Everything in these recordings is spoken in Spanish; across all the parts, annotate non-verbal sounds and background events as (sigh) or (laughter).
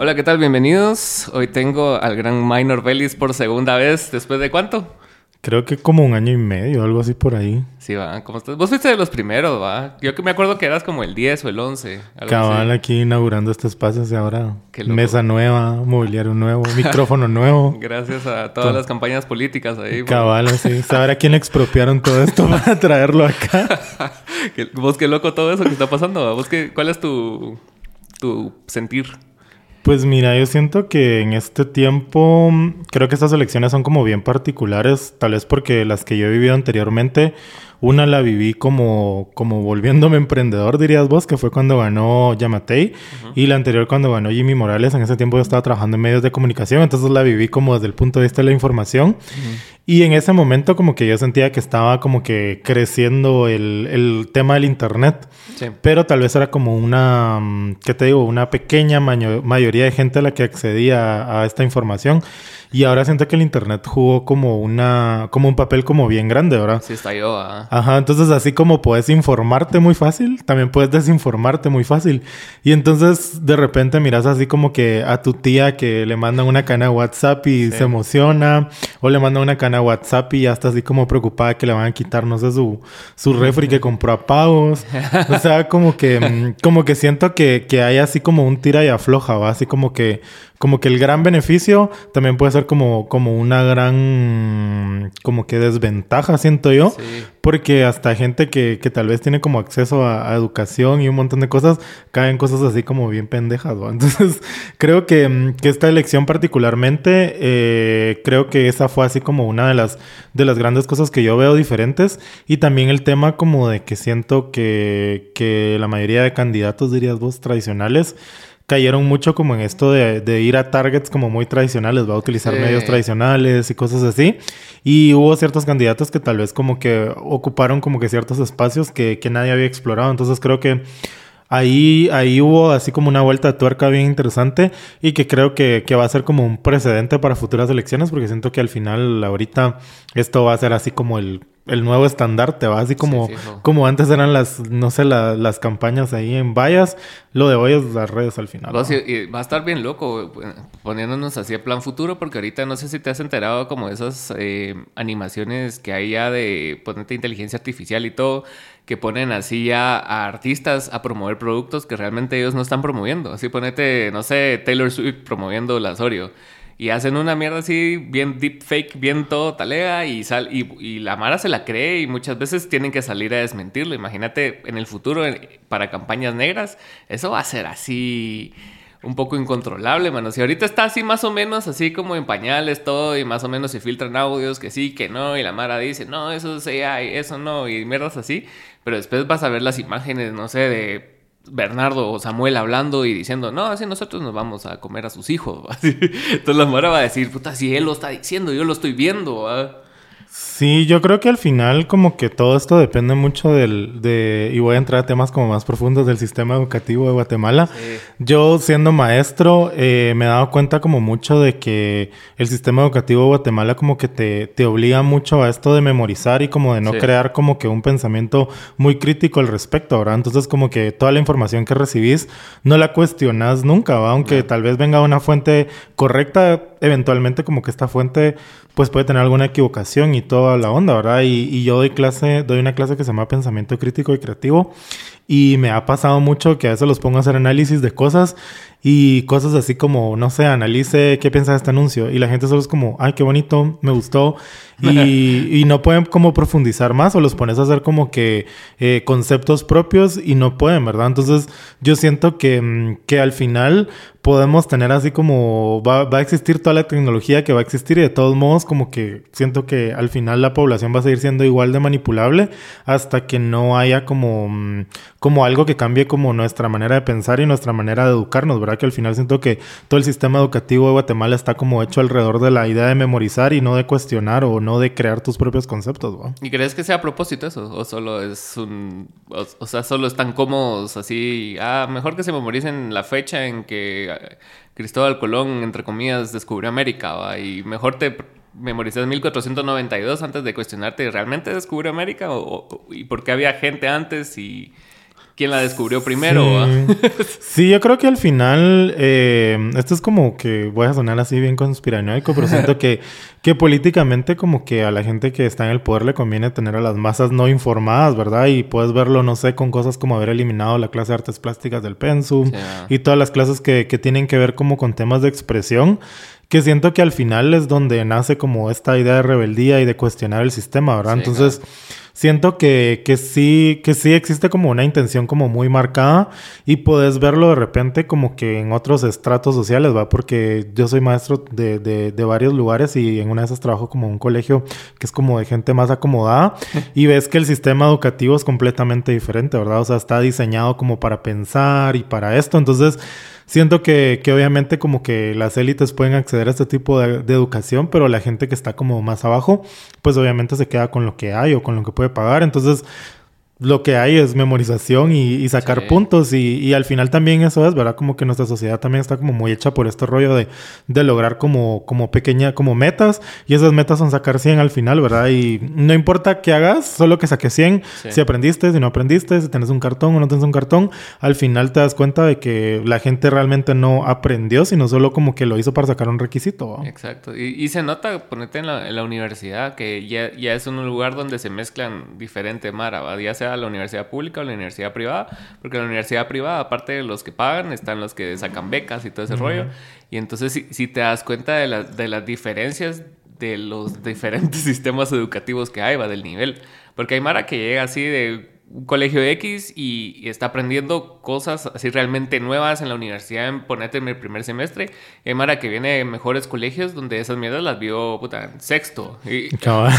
Hola, ¿qué tal? Bienvenidos. Hoy tengo al gran Minor Bellis por segunda vez. ¿Después de cuánto? Creo que como un año y medio, algo así por ahí. Sí, va. ¿Cómo estás? Vos fuiste de los primeros, va. Yo que me acuerdo que eras como el 10 o el 11. algo Cabal así. aquí inaugurando este espacio y ahora mesa nueva, mobiliario nuevo, (laughs) micrófono nuevo. Gracias a todas las campañas políticas ahí. Cabal, así. Saber a quién expropiaron todo esto (laughs) para traerlo acá. (laughs) Vos qué loco todo eso que está pasando. va. ¿Vos qué, ¿Cuál es tu, tu sentir? Pues mira, yo siento que en este tiempo mm, creo que estas elecciones son como bien particulares, tal vez porque las que yo he vivido anteriormente, una la viví como, como volviéndome emprendedor, dirías vos, que fue cuando ganó Yamatei, y la anterior cuando ganó Jimmy Morales, en ese tiempo yo estaba trabajando en medios de comunicación, entonces la viví como desde el punto de vista de la información, y en ese momento como que yo sentía que estaba como que creciendo el, el tema del Internet. Sí. Pero tal vez era como una, mm, ¿qué te digo? Una pequeña mayo- mayoría de gente a la que accedía a, esta información. Y ahora siento que el Internet jugó como una, como un papel como bien grande, ¿verdad? Sí, está yo. Ajá, entonces así como puedes informarte muy fácil, también puedes desinformarte muy fácil. Y entonces de repente miras así como que a tu tía que le mandan una cana de WhatsApp y Sí. se emociona, o le mandan una cana de WhatsApp y ya está así como preocupada que le van a quitar, no sé, su, su refri que compró a pagos. O sea, como que, mm, como que siento que, que hay así como un tira y afloja, ¿va? Así como que, como que el gran beneficio también puede ser como, como una gran, como que desventaja, siento yo. Sí. Porque hasta gente que, que tal vez tiene como acceso a, a educación y un montón de cosas, caen cosas así como bien pendejas, ¿no? (laughs) Entonces, creo que, que esta elección particularmente, eh, creo que esa fue así como una de las, de las grandes cosas que yo veo diferentes. Y también el tema como de que siento que, que la mayoría de candidatos, dirías vos, tradicionales, cayeron mucho como en esto de, de ir a targets como muy tradicionales, va a utilizar Sí. medios tradicionales y cosas así. Y hubo ciertos candidatos que tal vez como que ocuparon como que ciertos espacios que, que nadie había explorado. Entonces creo que ahí, ahí hubo así como una vuelta de tuerca bien interesante y que creo que, que va a ser como un precedente para futuras elecciones porque siento que al final ahorita esto va a ser así como el, el nuevo estandarte, va así como, Sí, como antes eran las, no sé, la- las campañas ahí en vallas, lo de hoy es las redes al final. Vos, ¿no? y- y va a estar bien loco poniéndonos así a plan futuro, porque ahorita no sé si te has enterado como de esas eh, animaciones que hay ya de ponerte inteligencia artificial y todo, que ponen así ya a artistas a promover productos que realmente ellos no están promoviendo. Así ponete, no sé, Taylor Swift promoviendo la Oreo. Y hacen una mierda así, bien deep fake, bien todo talega, y, sal, y, la Mara se la cree y muchas veces tienen que salir a desmentirlo. Imagínate en el futuro, para campañas negras, eso va a ser así un poco incontrolable, mano. Si ahorita está así más o menos, así como en pañales todo, y más o menos se filtran audios que sí, que no, y la Mara dice, no, eso es AI, eso no, y mierdas así, pero después vas a ver las imágenes, no sé, de Bernardo o Samuel hablando y diciendo, no, así nosotros nos vamos a comer a sus hijos. (laughs) Entonces la Mara va a decir, puta, si él lo está diciendo, yo lo estoy viendo. ¿va?". Sí, yo creo que al final como que todo esto depende mucho del, de, y voy a entrar a temas como más profundos del sistema educativo de Guatemala. Sí. Yo siendo maestro eh, me he dado cuenta como mucho de que el sistema educativo de Guatemala como que te, te obliga mucho a esto de memorizar y como de no Sí. crear como que un pensamiento muy crítico al respecto, ¿verdad? Entonces como que toda la información que recibís no la cuestionas nunca, ¿va? Aunque tal vez venga una fuente correcta, eventualmente como que esta fuente pues puede tener alguna equivocación y toda la onda, ¿verdad? Y, yo doy clase, doy una clase que se llama Pensamiento Crítico y Creativo y me ha pasado mucho que a veces los pongo a hacer análisis de cosas y cosas así como, no sé, analice qué piensa de este anuncio y la gente solo es como, ay, qué bonito, me gustó (laughs) y, y no pueden como profundizar más o los pones a hacer como que eh, conceptos propios y no pueden, ¿verdad? Entonces yo siento que, mm, que al final podemos tener así como va, va a existir toda la tecnología que va a existir y de todos modos como que siento que al final la población va a seguir siendo igual de manipulable hasta que no haya como, mm, como algo que cambie como nuestra manera de pensar y nuestra manera de educarnos, ¿verdad? Que al final siento que todo el sistema educativo de Guatemala está como hecho alrededor de la idea de memorizar y no de cuestionar o no de crear tus propios conceptos, ¿va? ¿Y crees que sea a propósito eso? ¿O solo es un... O, sea, solo están cómodos así... Ah, mejor que se memoricen la fecha en que eh, Cristóbal Colón, entre comillas, descubrió América, ¿va? Y mejor te memorizas 1492 antes de cuestionarte, ¿realmente descubrió América? ¿O, o- y por qué había gente antes y... quién la descubrió primero. (laughs) Sí, yo creo que al final, eh, esto es como que voy a sonar así bien conspiranoico, pero siento que, (laughs) que políticamente como que a la gente que está en el poder le conviene tener a las masas no informadas, ¿verdad? Y puedes verlo, no sé, con cosas como haber eliminado la clase de artes plásticas del pensum y todas las clases que, que tienen que ver como con temas de expresión que siento que al final es donde nace como esta idea de rebeldía y de cuestionar el sistema, ¿verdad? Entonces, siento que, que, sí, que sí existe como una intención como muy marcada y puedes verlo de repente como que en otros estratos sociales, ¿va? Porque yo soy maestro de, de, de varios lugares y en una de esas trabajo como un colegio que es como de gente más acomodada (laughs) y ves que el sistema educativo es completamente diferente, ¿verdad? O sea, está diseñado como para pensar y para esto, entonces siento que, que, obviamente como que las élites pueden acceder a este tipo de, de, educación, pero la gente que está como más abajo, pues obviamente se queda con lo que hay o con lo que puede pagar. Entonces, lo que hay es memorización y, y sacar sí. puntos y, y, al final también eso es, ¿verdad? Como que nuestra sociedad también está como muy hecha por este rollo de, de lograr como, como pequeña, como metas y esas metas son sacar 100 al final, ¿verdad? Y no importa qué hagas, solo que saques 100, sí. si aprendiste, si no aprendiste, si tienes un cartón o no tienes un cartón, al final te das cuenta de que la gente realmente no aprendió, sino solo como que lo hizo para sacar un requisito. Exacto. Y, y, se nota, ponete en la, en la universidad, que ya, ya, es un lugar donde se mezclan diferente mara, ¿va? ya sea sea la universidad pública o la universidad privada, porque la universidad privada, aparte de los que pagan, están los que sacan becas y todo ese uh -huh. rollo. Y entonces, si, si, te das cuenta de, la, de las diferencias de los (laughs) diferentes sistemas educativos que hay, va del nivel. Porque hay Mara que llega así de un colegio X y, y, está aprendiendo cosas así realmente nuevas en la universidad en ponerte en el primer semestre. Y Mara que viene de mejores colegios donde esas mierdas las vio puta, en sexto. Y, (laughs) Cabal.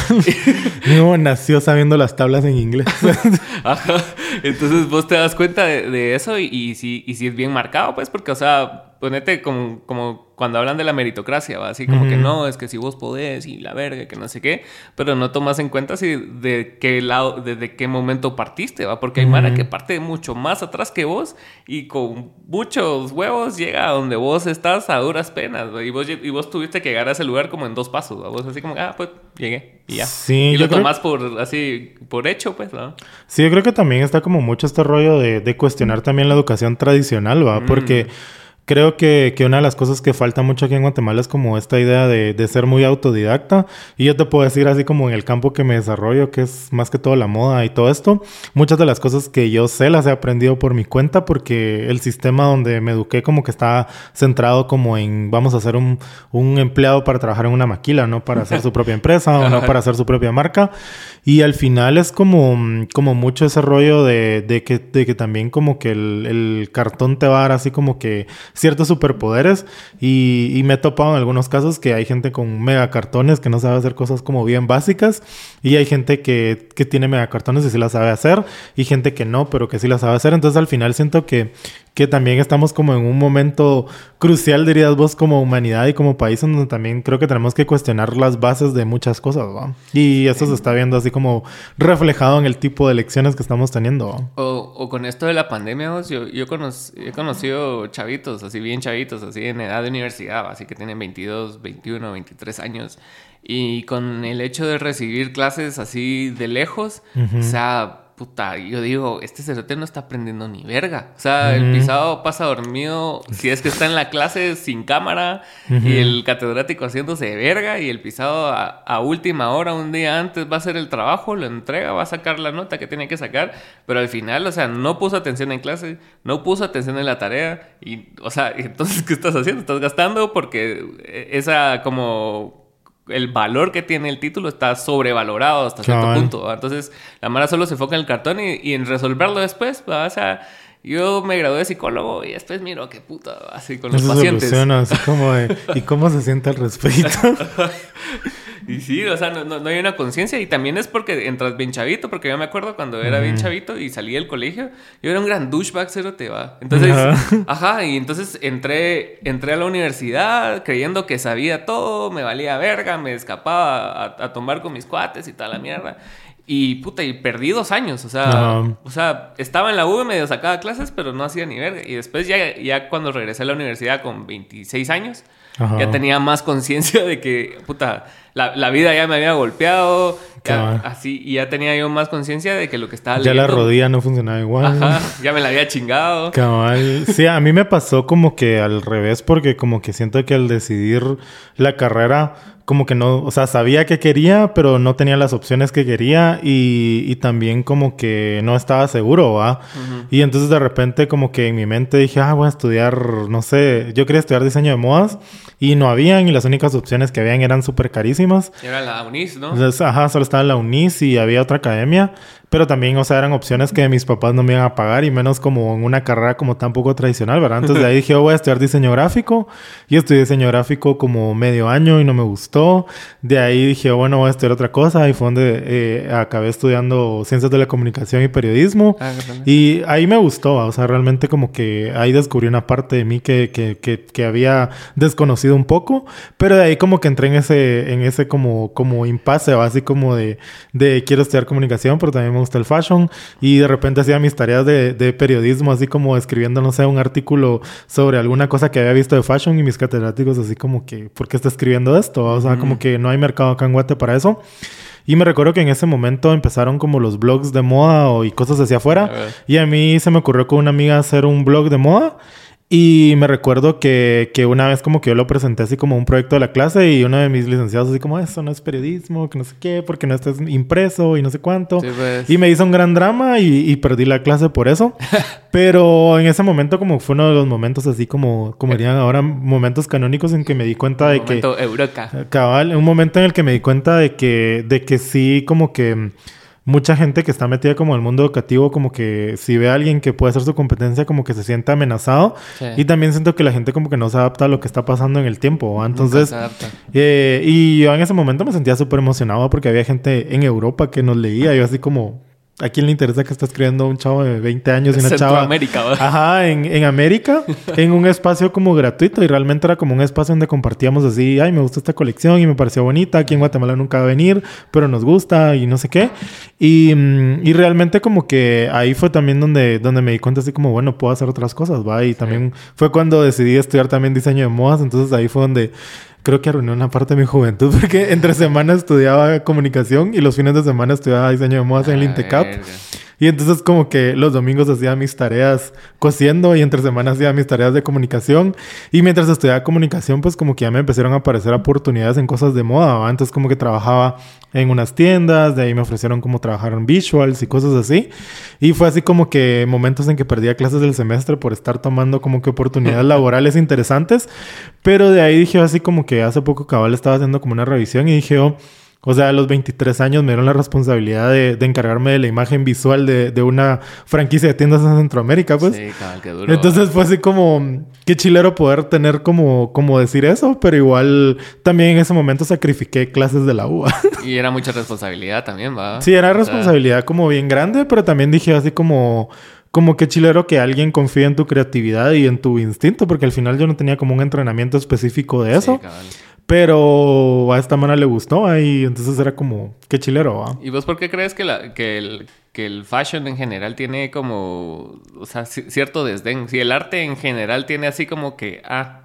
(laughs) no, nació sabiendo las tablas en inglés. (laughs) Ajá. Entonces vos te das cuenta de, de eso y, y, si, y si es bien marcado, pues, porque, o sea, ponete como, como cuando hablan de la meritocracia, ¿va? así como uh -huh. que no, es que si vos podés y la verga, que no sé qué, pero no tomas en cuenta si de qué lado, desde qué momento partiste, ¿va? Porque hay uh -huh. Mara que parte mucho más atrás que vos y con muchos huevos llega a donde vos estás a duras penas, ¿va? Y vos, y vos tuviste que llegar a ese lugar como en dos pasos, ¿va? Vos así como, ah, pues llegué y ya. Sí, y lo tomás creo... por, así, por hecho, pues, ¿no? Sí, yo creo que también está como mucho este rollo de, de cuestionar también la educación tradicional, ¿va? Porque... Creo que, que, una de las cosas que falta mucho aquí en Guatemala es como esta idea de, de, ser muy autodidacta. Y yo te puedo decir así como en el campo que me desarrollo, que es más que todo la moda y todo esto, muchas de las cosas que yo sé las he aprendido por mi cuenta porque el sistema donde me eduqué como que está centrado como en vamos a ser un, un empleado para trabajar en una maquila, no para hacer su propia empresa o no para hacer su propia marca. Y al final es como, como mucho ese rollo de, de, que, de que también como que el, el cartón te va a dar así como que ciertos superpoderes y, y, me he topado en algunos casos que hay gente con megacartones que no sabe hacer cosas como bien básicas y hay gente que, que tiene megacartones y sí las sabe hacer y gente que no, pero que sí las sabe hacer. Entonces al final siento que, que también estamos como en un momento crucial, dirías vos, como humanidad y como país, donde también creo que tenemos que cuestionar las bases de muchas cosas, ¿va? Y eso se está viendo así como reflejado en el tipo de elecciones que estamos teniendo. O, o, con esto de la pandemia, vos, yo, yo cono he conocido chavitos, así bien chavitos, así en edad de universidad, así que tienen 22, 21, 23 años. Y con el hecho de recibir clases así de lejos, uh -huh. o sea puta, yo digo, este cerote no está aprendiendo ni verga. O sea, uh -huh. el pisado pasa dormido si es que está en la clase sin cámara uh -huh. y el catedrático haciéndose de verga y el pisado a, a, última hora, un día antes, va a hacer el trabajo, lo entrega, va a sacar la nota que tiene que sacar, pero al final, o sea, no puso atención en clase, no puso atención en la tarea y, o sea, (laughs) entonces, ¿qué estás haciendo? Estás gastando porque esa como el valor que tiene el título está sobrevalorado hasta cierto punto. Entonces, la Mara solo se enfoca en el cartón y, y en resolverlo después. ¿va? O sea, yo me gradué de psicólogo y después miro qué puta, así con los Eso pacientes. Así como de, (laughs) ¿y cómo se siente al respecto? (laughs) Y sí, o sea, no, no, no hay una conciencia. Y también es porque entras bien chavito, porque yo me acuerdo cuando era mm. bien chavito y salí del colegio, yo era un gran douchebag, cero te va. Entonces, ajá. ajá, y entonces entré, entré a la universidad creyendo que sabía todo, me valía verga, me escapaba a, a tomar con mis cuates y toda la mierda. Y puta, y perdí dos años. O sea, o sea, estaba en la U y medio sacaba clases, pero no hacía ni verga. Y después ya, ya cuando regresé a la universidad con 26 años, ya tenía más conciencia de que, puta, la, la, vida ya me había golpeado. así, y ya tenía yo más conciencia de que lo que estaba Ya la rodilla no funcionaba igual. Ajá, ya me la había chingado. Cabal. Sí, a mí me pasó como que al revés, porque como que siento que al decidir la carrera como que no, o sea, sabía que quería, pero no tenía las opciones que quería y, y también como que no estaba seguro, ¿va? Y entonces de repente como que en mi mente dije, ah, voy a estudiar, no sé, yo quería estudiar diseño de modas y no habían y las únicas opciones que habían eran súper carísimas. Era la UNIS, ¿no? ajá, solo estaba la UNIS y había otra academia. Pero también, o sea, eran opciones que mis papás no me iban a pagar y menos como en una carrera como tan poco tradicional, ¿verdad? Entonces de ahí (laughs) dije, voy a estudiar diseño gráfico y estudié diseño gráfico como medio año y no me gustó. De ahí dije, bueno, voy a estudiar otra cosa y fue donde eh, acabé estudiando ciencias de la comunicación y periodismo. Ah, y ahí me gustó, o sea, realmente como que ahí descubrí una parte de mí que, que, que, que, había desconocido un poco, pero de ahí como que entré en ese, en ese como, como impasse, así como de, de quiero estudiar comunicación, pero también me gusta el fashion y de repente hacía mis tareas de, de, periodismo, así como escribiendo, no sé, un artículo sobre alguna cosa que había visto de fashion y mis catedráticos así como que, ¿por qué está escribiendo esto? O sea, como que no hay mercado acá en Guate para eso. Y me recuerdo que en ese momento empezaron como los blogs de moda y cosas hacia afuera. Y a mí se me ocurrió con una amiga hacer un blog de moda. Y me recuerdo que, que, una vez como que yo lo presenté así como un proyecto de la clase y uno de mis licenciados así como, eso no es periodismo, que no sé qué, porque no estás impreso y no sé cuánto. Pues. Y me hizo un gran drama y, y perdí la clase por eso. (laughs) Pero en ese momento como fue uno de los momentos así como, como dirían ahora, momentos canónicos en que me di cuenta de que... Eureka. Cabal, un momento en el que me di cuenta de que, de que sí como que mucha gente que está metida como en el mundo educativo, como que si ve a alguien que puede hacer su competencia, como que se siente amenazado. Y también siento que la gente como que no se adapta a lo que está pasando en el tiempo. Entonces, eh, y yo en ese momento me sentía súper emocionado porque había gente en Europa que nos leía. Yo así como, ¿A quién le interesa que está escribiendo un chavo de 20 años y una chava? América, Ajá, en, en, América, (laughs) en un espacio como gratuito y realmente era como un espacio donde compartíamos así, ay, me gusta esta colección y me pareció bonita, aquí en Guatemala nunca va a venir, pero nos gusta y no sé qué. Y, mm, y realmente como que ahí fue también donde, donde me di cuenta así como, bueno, puedo hacer otras cosas, ¿va? Y también fue cuando decidí estudiar también diseño de modas, entonces ahí fue donde creo que arruiné una parte de mi juventud (laughs) porque entre semanas estudiaba comunicación y los fines de semana estudiaba diseño de modas en el Intecap. Y entonces como que los domingos hacía mis tareas cosiendo y entre semanas hacía mis tareas de comunicación. Y mientras estudiaba comunicación, pues como que ya me empezaron a aparecer oportunidades en cosas de moda. Entonces como que trabajaba en unas tiendas, de ahí me ofrecieron como trabajar en visuals y cosas así. Y fue así como que momentos en que perdía clases del semestre por estar tomando como que oportunidades (laughs) laborales interesantes. Pero de ahí dije así como que hace poco cabal estaba haciendo como una revisión y dije, oh, o sea, a los 23 años me dieron la responsabilidad de, encargarme de la imagen visual de, una franquicia de tiendas en Centroamérica, pues. Sí, cabal, qué duro. Entonces fue así como, qué chilero poder tener como, como decir eso, pero igual también en ese momento sacrifiqué clases de la UA. (laughs) Y era mucha responsabilidad también, ¿va? Sí, era responsabilidad como bien grande, pero también dije así como como que chilero que alguien confíe en tu creatividad y en tu instinto, porque al final yo no tenía como un entrenamiento específico de eso. Sí, pero a esta mana le gustó y entonces era como, qué chilero, ¿va? ¿Y vos por qué crees que, la, que, el, que el fashion en general tiene como, o sea, cierto desdén? Si el arte en general tiene así como que, ah,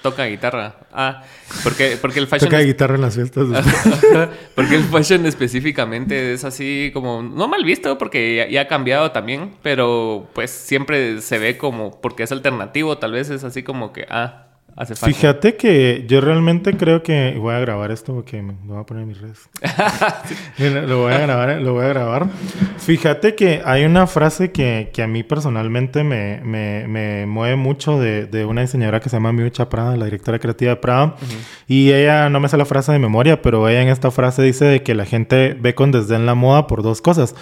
toca guitarra, ah, porque, porque el fashion... Toca guitarra en las fiestas. (laughs) porque el fashion específicamente es así como, no mal visto, porque ya ha cambiado también, pero pues siempre se ve como, porque es alternativo, tal vez es así como que, ah Fíjate que yo realmente creo que voy a grabar esto porque me lo voy a poner en mis redes. (laughs) lo voy a grabar, lo voy a grabar. Fíjate que hay una frase que, que a mí personalmente me, me, me mueve mucho de, de, una diseñadora que se llama Miucha Prada, la directora creativa de Prada. Y ella, no me sé la frase de memoria, pero ella en esta frase dice de que la gente ve con desdén la moda por dos cosas.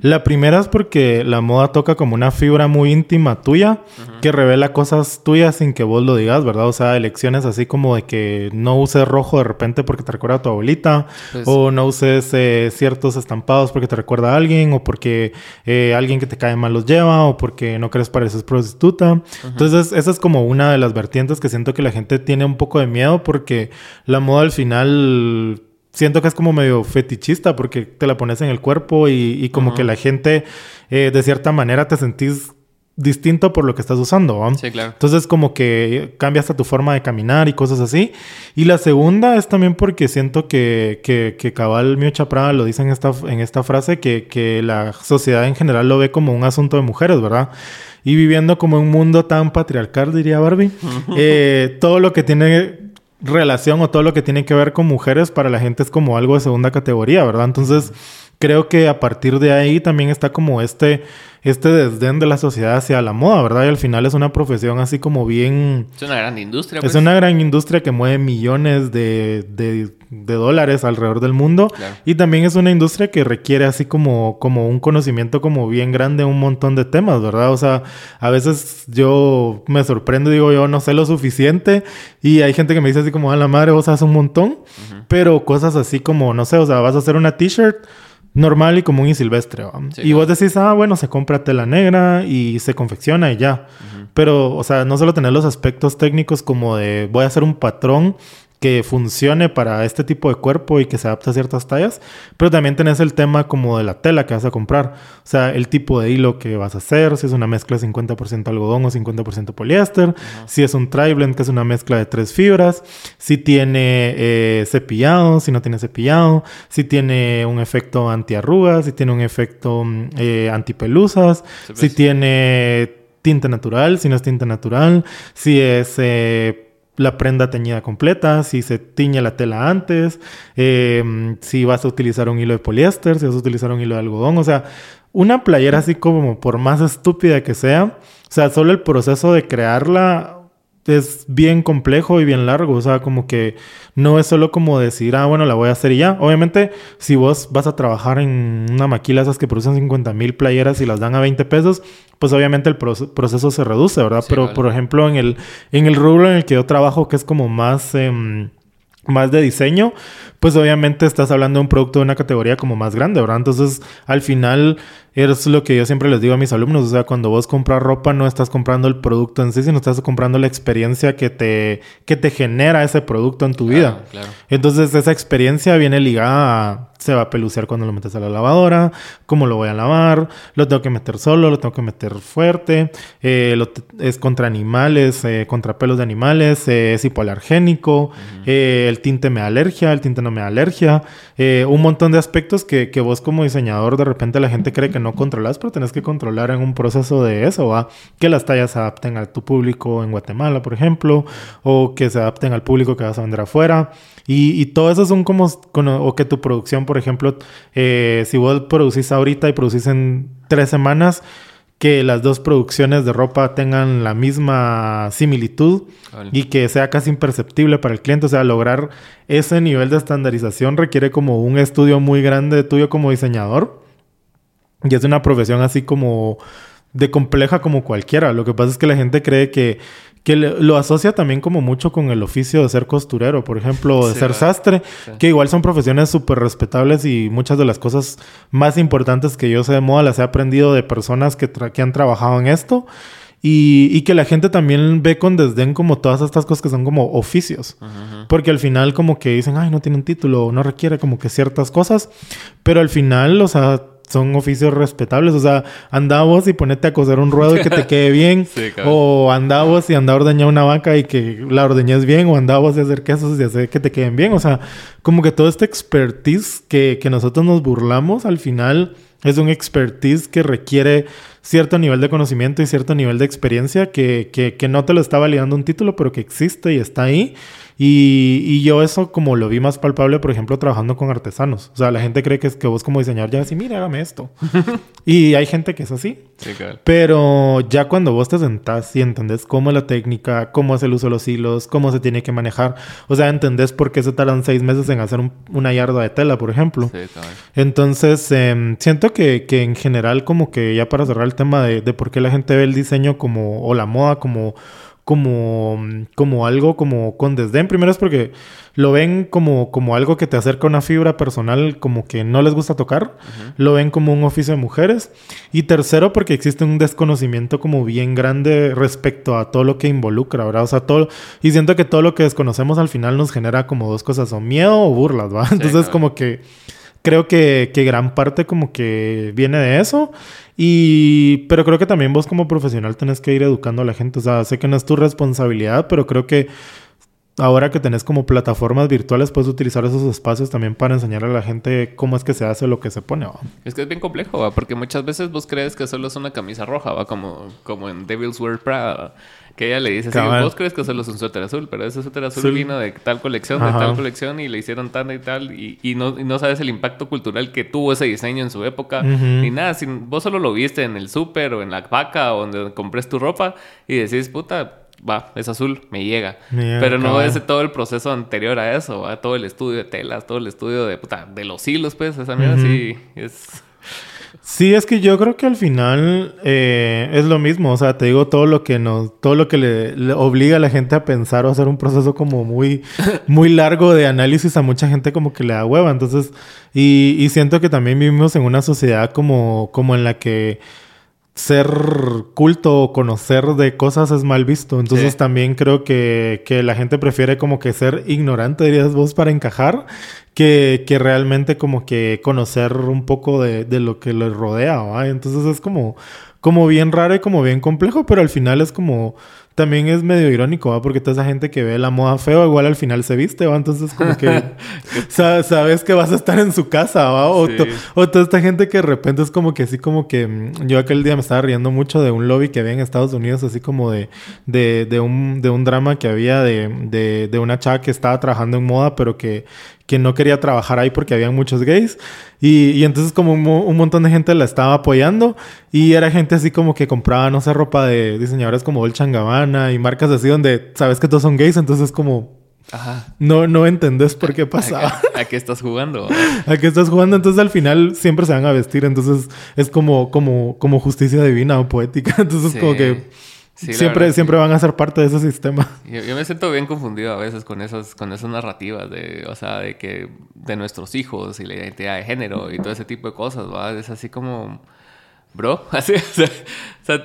La primera es porque la moda toca como una fibra muy íntima tuya que revela cosas tuyas sin que vos lo digas, ¿verdad? Sea, elecciones así como de que no uses rojo de repente porque te recuerda a tu abuelita, pues o no uses eh, ciertos estampados porque te recuerda a alguien, o porque eh, alguien que te cae mal los lleva, o porque no crees pareces prostituta. Entonces, esa es como una de las vertientes que siento que la gente tiene un poco de miedo porque la moda al final siento que es como medio fetichista porque te la pones en el cuerpo y, como que la gente eh, de cierta manera te sentís distinto por lo que estás usando. ¿va? Sí, claro. Entonces como que cambia hasta tu forma de caminar y cosas así. Y la segunda es también porque siento que, que, que Cabal Mio Chaprada lo dice en esta, en esta frase, que, que la sociedad en general lo ve como un asunto de mujeres, ¿verdad? Y viviendo como un mundo tan patriarcal, diría Barbie, (laughs) eh, todo lo que tiene relación o todo lo que tiene que ver con mujeres para la gente es como algo de segunda categoría, ¿verdad? Entonces creo que a partir de ahí también está como este, este desdén de la sociedad hacia la moda, ¿verdad? Y al final es una profesión así como bien... Es una gran industria. Es pues. una gran industria que mueve millones de, de, de dólares alrededor del mundo. Claro. Y también es una industria que requiere así como, como un conocimiento como bien grande un montón de temas, ¿verdad? O sea, a veces yo me sorprendo, digo yo no sé lo suficiente y hay gente que me dice así como, a la madre, vos sabes un montón, pero cosas así como, no sé, o sea, vas a hacer una t-shirt normal y común y silvestre. y vos decís, ah, bueno, se compra tela negra y se confecciona y ya. Pero, o sea, no solo tener los aspectos técnicos como de voy a hacer un patrón que funcione para este tipo de cuerpo y que se adapte a ciertas tallas, pero también tenés el tema como de la tela que vas a comprar, o sea, el tipo de hilo que vas a hacer, si es una mezcla de 50% algodón o 50% poliéster, si es un tri-blend que es una mezcla de tres fibras, si tiene eh, cepillado, si no tiene cepillado, si tiene un efecto antiarrugas, si tiene un efecto mm, eh, antipelusas, Sí, pues. si tiene tinte natural, si no es tinte natural, si es eh, la prenda teñida completa, si se tiñe la tela antes, eh, si vas a utilizar un hilo de poliéster, si vas a utilizar un hilo de algodón, o sea, una playera así como por más estúpida que sea, o sea, solo el proceso de crearla es bien complejo y bien largo, o sea, como que no es solo como decir, ah, bueno, la voy a hacer y ya. Obviamente, si vos vas a trabajar en una maquila esas que producen 50 mil playeras y las dan a 20 pesos, pues obviamente el proce- proceso se reduce, ¿verdad? Sí, Pero, vale. por ejemplo, en el, en el rubro en el que yo trabajo, que es como más... em, más de diseño, pues obviamente estás hablando de un producto de una categoría como más grande, ¿verdad? Entonces, al final, es lo que yo siempre les digo a mis alumnos, o sea, cuando vos compras ropa, no estás comprando el producto en sí, sino estás comprando la experiencia que te, que te genera ese producto en tu vida. Claro. Entonces, esa experiencia viene ligada a se va a pelucear cuando lo metes a la lavadora, cómo lo voy a lavar, lo tengo que meter solo, lo tengo que meter fuerte, eh, lo es contra animales, eh, contra pelos de animales, eh, es hipoalergénico, el tinte me da alergia, el tinte no me alergia, eh, un montón de aspectos que, que vos como diseñador de repente la gente cree que no controlas, pero tenés que controlar en un proceso de eso, ¿va? que las tallas se adapten a tu público en Guatemala, por ejemplo, o que se adapten al público que vas a vender afuera. Y, y todo eso son como, como- o que tu producción, por ejemplo, eh, si vos producís ahorita y producís en tres semanas, que las dos producciones de ropa tengan la misma similitud Vale. y que sea casi imperceptible para el cliente. O sea, lograr ese nivel de estandarización requiere como un estudio muy grande tuyo como diseñador. Y es una profesión así como de compleja como cualquiera. Lo que pasa es que la gente cree que, que lo asocia también como mucho con el oficio de ser costurero, por ejemplo, o de Sí, ser sastre, Sí. que igual son profesiones súper respetables y muchas de las cosas más importantes que yo sé de moda las he aprendido de personas que, que han trabajado en esto. Y, y que la gente también ve con desdén como todas estas cosas que son como oficios. Porque al final como que dicen, ay, no tiene un título, no requiere como que ciertas cosas. Pero al final, o sea, son oficios respetables. O sea, anda vos y ponete a coser un ruedo y que te (laughs) quede bien. Sí, o anda vos y anda a ordeñar una vaca y que la ordeñes bien. O anda vos y hacer quesos y hacer que te queden bien. O sea, como que todo este expertise que, que nosotros nos burlamos, al final es un expertise que requiere cierto nivel de conocimiento y cierto nivel de experiencia que, que, que no te lo está validando un título, pero que existe y está ahí. Y, y yo eso como lo vi más palpable, por ejemplo, trabajando con artesanos. O sea, la gente cree que es que vos como diseñador ya así, mira, hágame esto. (laughs) y hay gente que es así. Sí, cabal. Pero ya cuando vos te sentás y entendés cómo es la técnica, cómo es el uso de los hilos, cómo se tiene que manejar, o sea, entendés por qué se tardan seis meses en hacer un- una yarda de tela, por ejemplo. Sí, cabal. Entonces, em, siento que, que en general, como que ya para cerrar el tema de, de por qué la gente ve el diseño como, o la moda como, como, como algo como con desdén. Primero es porque lo ven como, como algo que te acerca a una fibra personal como que no les gusta tocar. Lo ven como un oficio de mujeres. Y tercero porque existe un desconocimiento como bien grande respecto a todo lo que involucra, ¿verdad? O sea, todo... Y siento que todo lo que desconocemos al final nos genera como dos cosas, o miedo o burlas, ¿va? Entonces como que creo que, que, gran parte como que viene de eso. Y, pero creo que también vos como profesional tenés que ir educando a la gente. O sea, sé que no es tu responsabilidad, pero creo que ahora que tenés como plataformas virtuales, puedes utilizar esos espacios también para enseñar a la gente cómo es que se hace lo que se pone. Es que es bien complejo, ¿va? porque muchas veces vos crees que solo es una camisa roja, ¿va? Como, como en Devil's Wear Prada. Que ella le dice así, vos crees que solo es un suéter azul, pero ese suéter azul vino de tal colección, de tal colección, y le hicieron tan y tal, y, y, no, y, no, sabes el impacto cultural que tuvo ese diseño en su época, ni nada. Si vos solo lo viste en el súper o en la vaca o donde compres tu ropa y decís, puta, va, es azul, me llega. Pero no es todo el proceso anterior a eso, ¿va? todo el estudio de telas, todo el estudio de, puta, de los hilos, pues, esa mierda sí es... Sí, es que yo creo que al final eh, es lo mismo, o sea, te digo todo lo que nos, todo lo que le, obliga a la gente a pensar o hacer un proceso como muy, (laughs) muy largo de análisis a mucha gente como que le da hueva, entonces, y, y siento que también vivimos en una sociedad como, como en la que ser culto o conocer de cosas es mal visto. Entonces también creo que, que, la gente prefiere como que ser ignorante, dirías vos, para encajar, que, que realmente como que conocer un poco de, de lo que les rodea. ¿va? Entonces es como, como bien raro y como bien complejo, pero al final es como también es medio irónico, ¿va? Porque toda esa gente que ve la moda feo, igual al final se viste, ¿va? Entonces, como que (laughs) sabes que vas a estar en su casa, ¿va? O, toda esta gente que de repente es como que así, como que mm, yo aquel día me estaba riendo mucho de un lobby que había en Estados Unidos, así como de, de, de, un, de un drama que había de, de, de una chava que estaba trabajando en moda, pero que, que no quería trabajar ahí porque había muchos gays. Y, y entonces como un, montón de gente la estaba apoyando y era gente así como que compraba, no sé, ropa de diseñadores como Dolce Gabbana y marcas así donde sabes que todos son gays, entonces como... Ajá. No, no entendés por qué (laughs) pasaba. ¿A, qué, estás jugando? (laughs) ¿A qué estás jugando? Entonces al final siempre se van a vestir. Entonces es como, como, como justicia divina o poética. (laughs) Entonces como que siempre, siempre van a ser parte de ese sistema. (laughs) Yo, me siento bien confundido a veces con esas, con esas narrativas de, o sea, de que de nuestros hijos y la identidad de género y todo ese tipo de cosas, ¿va? Es así como, bro, (laughs) así, o sea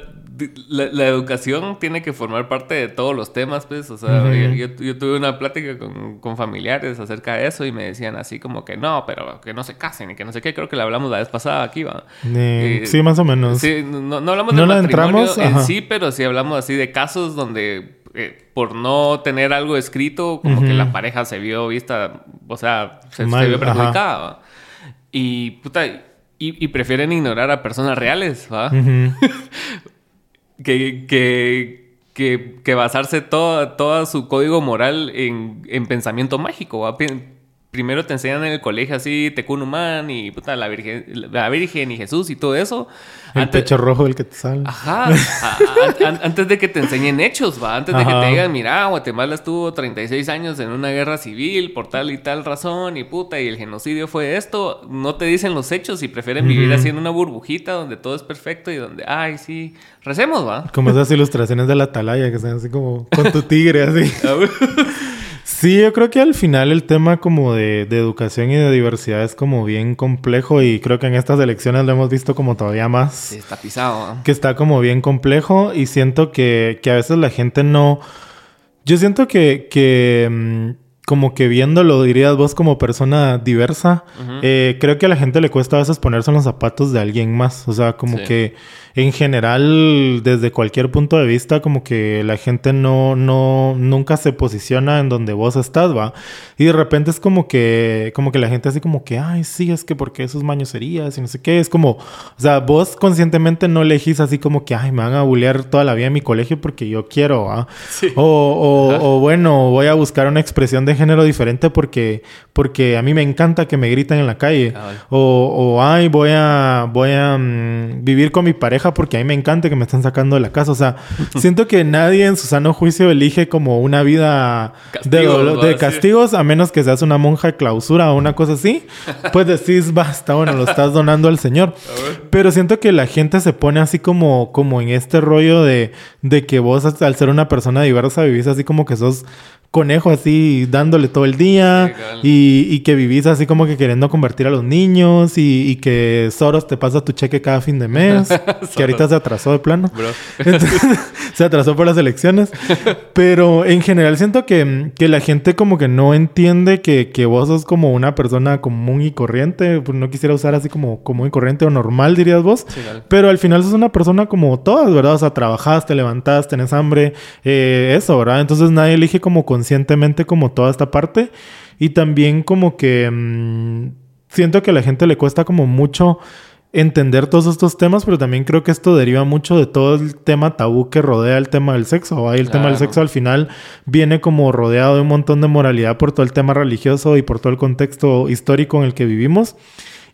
la, educación tiene que formar parte de todos los temas, pues. O sea, yo, tuve una plática con, familiares acerca de eso y me decían así como que no, pero que no se casen y que no sé qué. Creo que la hablamos la vez pasada aquí, va. sí, más o menos. Sí, no, hablamos de matrimonio en sí, pero sí hablamos así de casos donde eh, por no tener algo escrito, como que la pareja se vio vista, o sea, se, vio perjudicada. Y puta. Y, prefieren ignorar a personas reales, ¿va? (laughs) que, que, que, que basarse todo, todo su código moral en, en pensamiento mágico. ¿va? Primero te enseñan en el colegio así, Tecunumán y puta, la Virgen, la Virgen y Jesús y todo eso. El pecho rojo del que te sale. Ajá. antes de que te enseñen hechos, va. Antes de que te digan, mira, Guatemala estuvo 36 años en una guerra civil por tal y tal razón y puta, y el genocidio fue esto. No te dicen los hechos y prefieren vivir así en una burbujita donde todo es perfecto y donde, ay, sí, recemos, va. Como esas ilustraciones de la atalaya que están así como con tu tigre, así. (laughs) Sí, yo creo que al final el tema como de, educación y de diversidad es como bien complejo y creo que en estas elecciones lo hemos visto como todavía más. Sí, está pisado. Que está como bien complejo y siento que, que a veces la gente no... Yo siento que, que mm, como que viéndolo, dirías vos como persona diversa, eh, creo que a la gente le cuesta a veces ponerse en los zapatos de alguien más. O sea, como que en general, desde cualquier punto de vista, como que la gente no, no, nunca se posiciona en donde vos estás, va. Y de repente es como que, como que la gente así como que, ay, sí, es que porque esos mañoserías y no sé qué. Es como, o sea, vos conscientemente no elegís así como que, ay, me van a bullear toda la vida en mi colegio porque yo quiero, ¿va? O, o, o, bueno, voy a buscar una expresión de género diferente porque, porque a mí me encanta que me griten en la calle. O, o, ay, voy a, voy a mm, vivir con mi pareja porque a mí me encanta que me estén sacando de la casa. O sea, (laughs) siento que nadie en su sano juicio elige como una vida de, de castigos, a menos que seas una monja de clausura o una cosa así. Pues decís, (laughs) basta, bueno, lo estás donando al Señor. Pero siento que la gente se pone así como, como en este rollo de, de que vos, al ser una persona diversa, vivís así como que sos conejo así dándole todo el día y, y, que vivís así como que queriendo convertir a los niños y, y que Soros te pasa tu cheque cada fin de mes, (laughs) que ahorita se atrasó de plano. (laughs) se atrasó por las elecciones. Pero en general siento que, que la gente como que no entiende que, que, vos sos como una persona común y corriente. Pues no quisiera usar así como común y corriente o normal, dirías vos. Pero al final sos una persona como todas, ¿verdad? O sea, trabajás, te levantás, tenés hambre, eh, eso, ¿verdad? Entonces nadie elige como con conscientemente como toda esta parte y también como que mm, siento que a la gente le cuesta como mucho entender todos estos temas, pero también creo que esto deriva mucho de todo el tema tabú que rodea el tema del sexo. Ahí el tema del sexo al final viene como rodeado de un montón de moralidad por todo el tema religioso y por todo el contexto histórico en el que vivimos.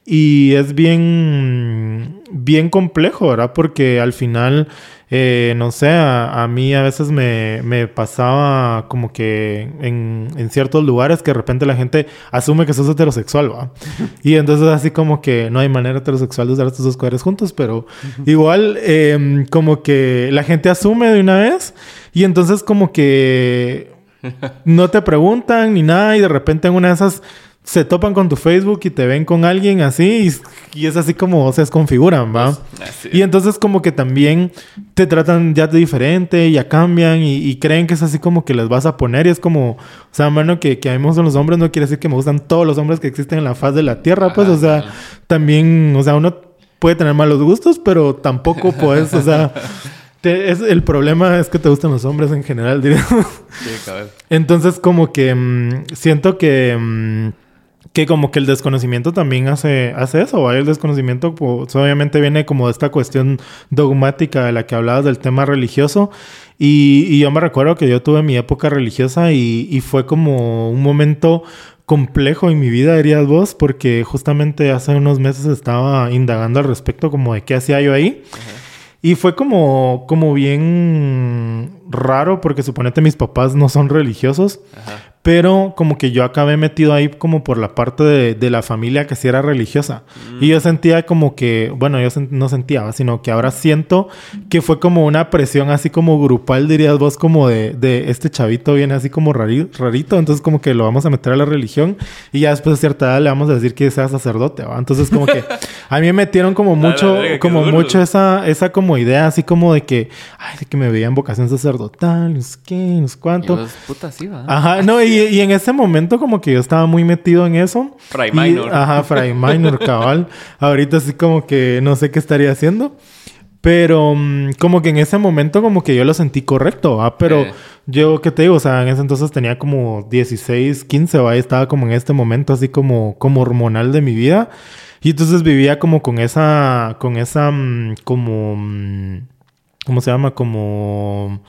Y es bien, bien complejo, ¿verdad? Porque al final eh, no sé, a, mí a veces me, me pasaba como que en, en, ciertos lugares que de repente la gente asume que sos heterosexual, ¿va? (laughs) Y entonces así como que no hay manera heterosexual de usar estos dos cuadros juntos, pero igual em, como que la gente asume de una vez y entonces como que (laughs) no te preguntan ni nada y de repente en una de esas se topan con tu Facebook y te ven con alguien así y, es así como se desconfiguran, ¿va? Y entonces como que también te tratan ya de diferente, ya cambian y, creen que es así como que les vas a poner y es como, o sea, mano, que, que a mí me gustan los hombres no quiere decir que me gustan todos los hombres que existen en la faz de la tierra, pues, o sea, también, o sea, uno puede tener malos gustos, pero tampoco (laughs) puedes, o sea... es, el problema es que te gustan los hombres en general, (laughs) diría. Sí, Entonces, como que mm, siento que... Mm, que como que el desconocimiento también hace, hace eso, El desconocimiento pues, obviamente viene como de esta cuestión dogmática de la que hablabas del tema religioso. Y, yo me recuerdo que yo tuve mi época religiosa y, fue como un momento complejo en mi vida, dirías vos, porque justamente hace unos meses estaba indagando al respecto como de qué hacía yo ahí. Y fue como, como bien raro porque suponete mis papás no son religiosos, pero como que yo acabé metido ahí como por la parte de, la familia que sí era religiosa. Y yo sentía como que, bueno, yo no sentía, sino que ahora siento que fue como una presión así como grupal, dirías vos, como de, de este chavito viene así como rarito, entonces como que lo vamos a meter a la religión y ya después de cierta edad le vamos a decir que sea sacerdote, ¿va? Entonces como que (laughs) a mí me metieron como mucho, como mucho esa, esa como idea así como de que, ay, de que me veían vocación sacerdotal, no sé qué, no sé cuánto. puta, sí, ¿va? Ajá, no, y y, en ese momento como que yo estaba muy metido en eso. Fray Minor. Ajá, Fray (laughs) Minor, cabal. Ahorita así como que no sé qué estaría haciendo. Pero mm, como que en ese momento como que yo lo sentí correcto, ¿ah? Pero yo, ¿qué te digo? O sea, en ese entonces tenía como 16, 15, ¿va? Y estaba como en este momento así como, como hormonal de mi vida. Y entonces vivía como con esa, con esa, mm, como, mm, ¿cómo se llama? Como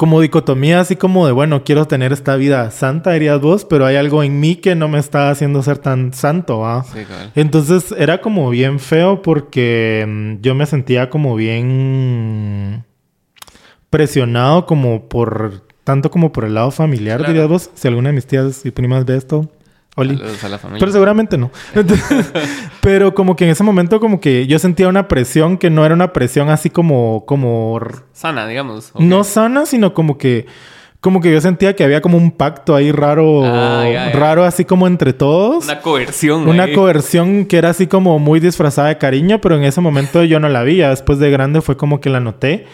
como dicotomía, así como de, bueno, quiero tener esta vida santa, dirías vos, pero hay algo en mí que no me está haciendo ser tan santo, ¿ah? Sí, claro. Entonces era como bien feo porque mm, yo me sentía como bien presionado como por, tanto como por el lado familiar, dirías vos, si alguna de mis tías y primas ve esto, pero seguramente no. (laughs) pero como que en ese momento como que yo sentía una presión que no era una presión así como... como... Sana, digamos. No sana, sino como que... Como que yo sentía que había como un pacto ahí raro, ah, raro así como entre todos. Una coerción. Una coerción que era así como muy disfrazada de cariño, pero en ese momento yo no la vi. después de grande fue como que la noté.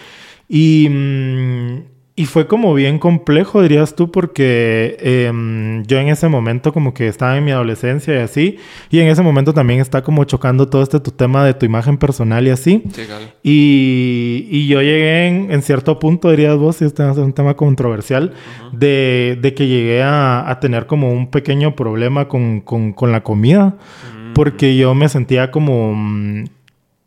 Y... Mm, y fue como bien complejo, dirías tú, porque em, yo en ese momento como que estaba en mi adolescencia y así, y en ese momento también está como chocando todo este tu tema de tu imagen personal y así. Sí, claro. y, y, yo llegué en, cierto punto, dirías vos, y este es un tema controversial, de, de, que llegué a, a, tener como un pequeño problema con, con, con la comida, mm. porque yo me sentía como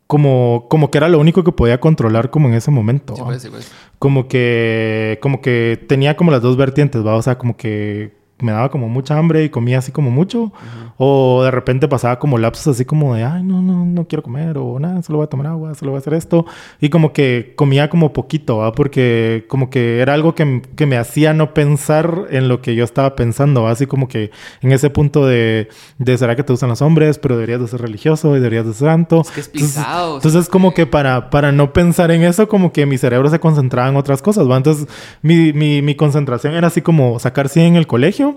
como, como que era lo único que podía controlar como en ese momento. Sí, pues, sí, pues. Como que, como que tenía como las dos vertientes, ¿va? O sea, como que me daba como mucha hambre y comía así como mucho. O de repente pasaba como lapsos así como de, ay, no, no, no quiero comer. O nada, solo voy a tomar agua, solo voy a hacer esto. Y como que comía como poquito, ¿va? Porque como que era algo que, que me hacía no pensar en lo que yo estaba pensando, ¿va? Así como que en ese punto de, de ¿será que te gustan los hombres? Pero deberías de ser religioso y deberías de ser santo. Es que es pisado. Entonces, entonces como que para, para no pensar en eso, como que mi cerebro se concentraba en otras cosas, ¿va? Entonces mi, mi, mi concentración era así como sacar 100 en el colegio,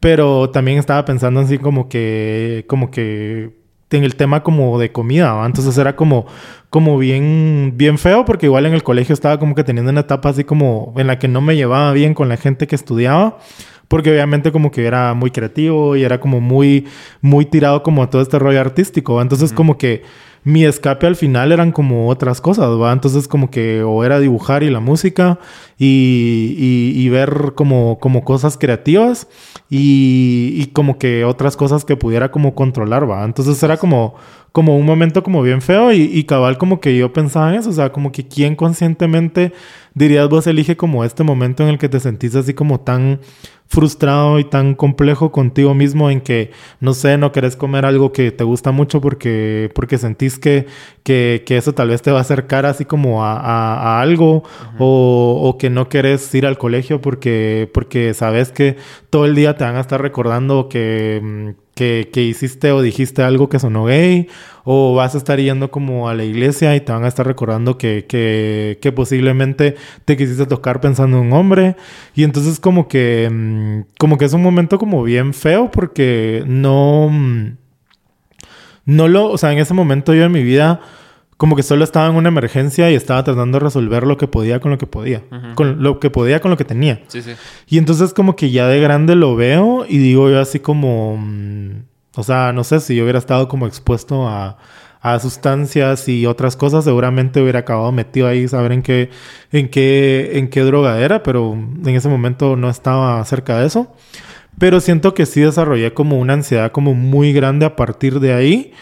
pero también estaba pensando así como que, como que en el tema como de comida, ¿va? Entonces era como, como bien, bien feo porque igual en el colegio estaba como que teniendo una etapa así como en la que no me llevaba bien con la gente que estudiaba. Porque obviamente como que era muy creativo y era como muy, muy tirado como a todo este rollo artístico. ¿va? Entonces como que mi escape al final eran como otras cosas, ¿va? Entonces como que o era dibujar y la música y, y, y ver como, como cosas creativas y, y, como que otras cosas que pudiera como controlar, ¿va? Entonces era como, como un momento como bien feo y, y cabal como que yo pensaba en eso, o sea, como que quién conscientemente dirías vos elige como este momento en el que te sentís así como tan frustrado y tan complejo contigo mismo en que, no sé, no querés comer algo que te gusta mucho porque, porque sentís que, que, que eso tal vez te va a acercar así como a, a, a algo uh -huh. o, o, que no querés ir al colegio porque, porque sabes que todo el día te van a estar recordando que que, que, hiciste o dijiste algo que sonó gay, o vas a estar yendo como a la iglesia y te van a estar recordando que, que, que posiblemente te quisiste tocar pensando en un hombre. Y entonces como que, como que es un momento como bien feo porque no, no lo, o sea, en ese momento yo en mi vida como que solo estaba en una emergencia y estaba tratando de resolver lo que podía con lo que podía. Uh -huh. Con lo que podía con lo que tenía. Sí, sí. Y entonces como que ya de grande lo veo y digo yo así como... Mmm, o sea, no sé, si yo hubiera estado como expuesto a, a sustancias y otras cosas, seguramente hubiera acabado metido ahí, saber en qué, en qué, en qué droga era, pero en ese momento no estaba cerca de eso. Pero siento que sí desarrollé como una ansiedad como muy grande a partir de ahí,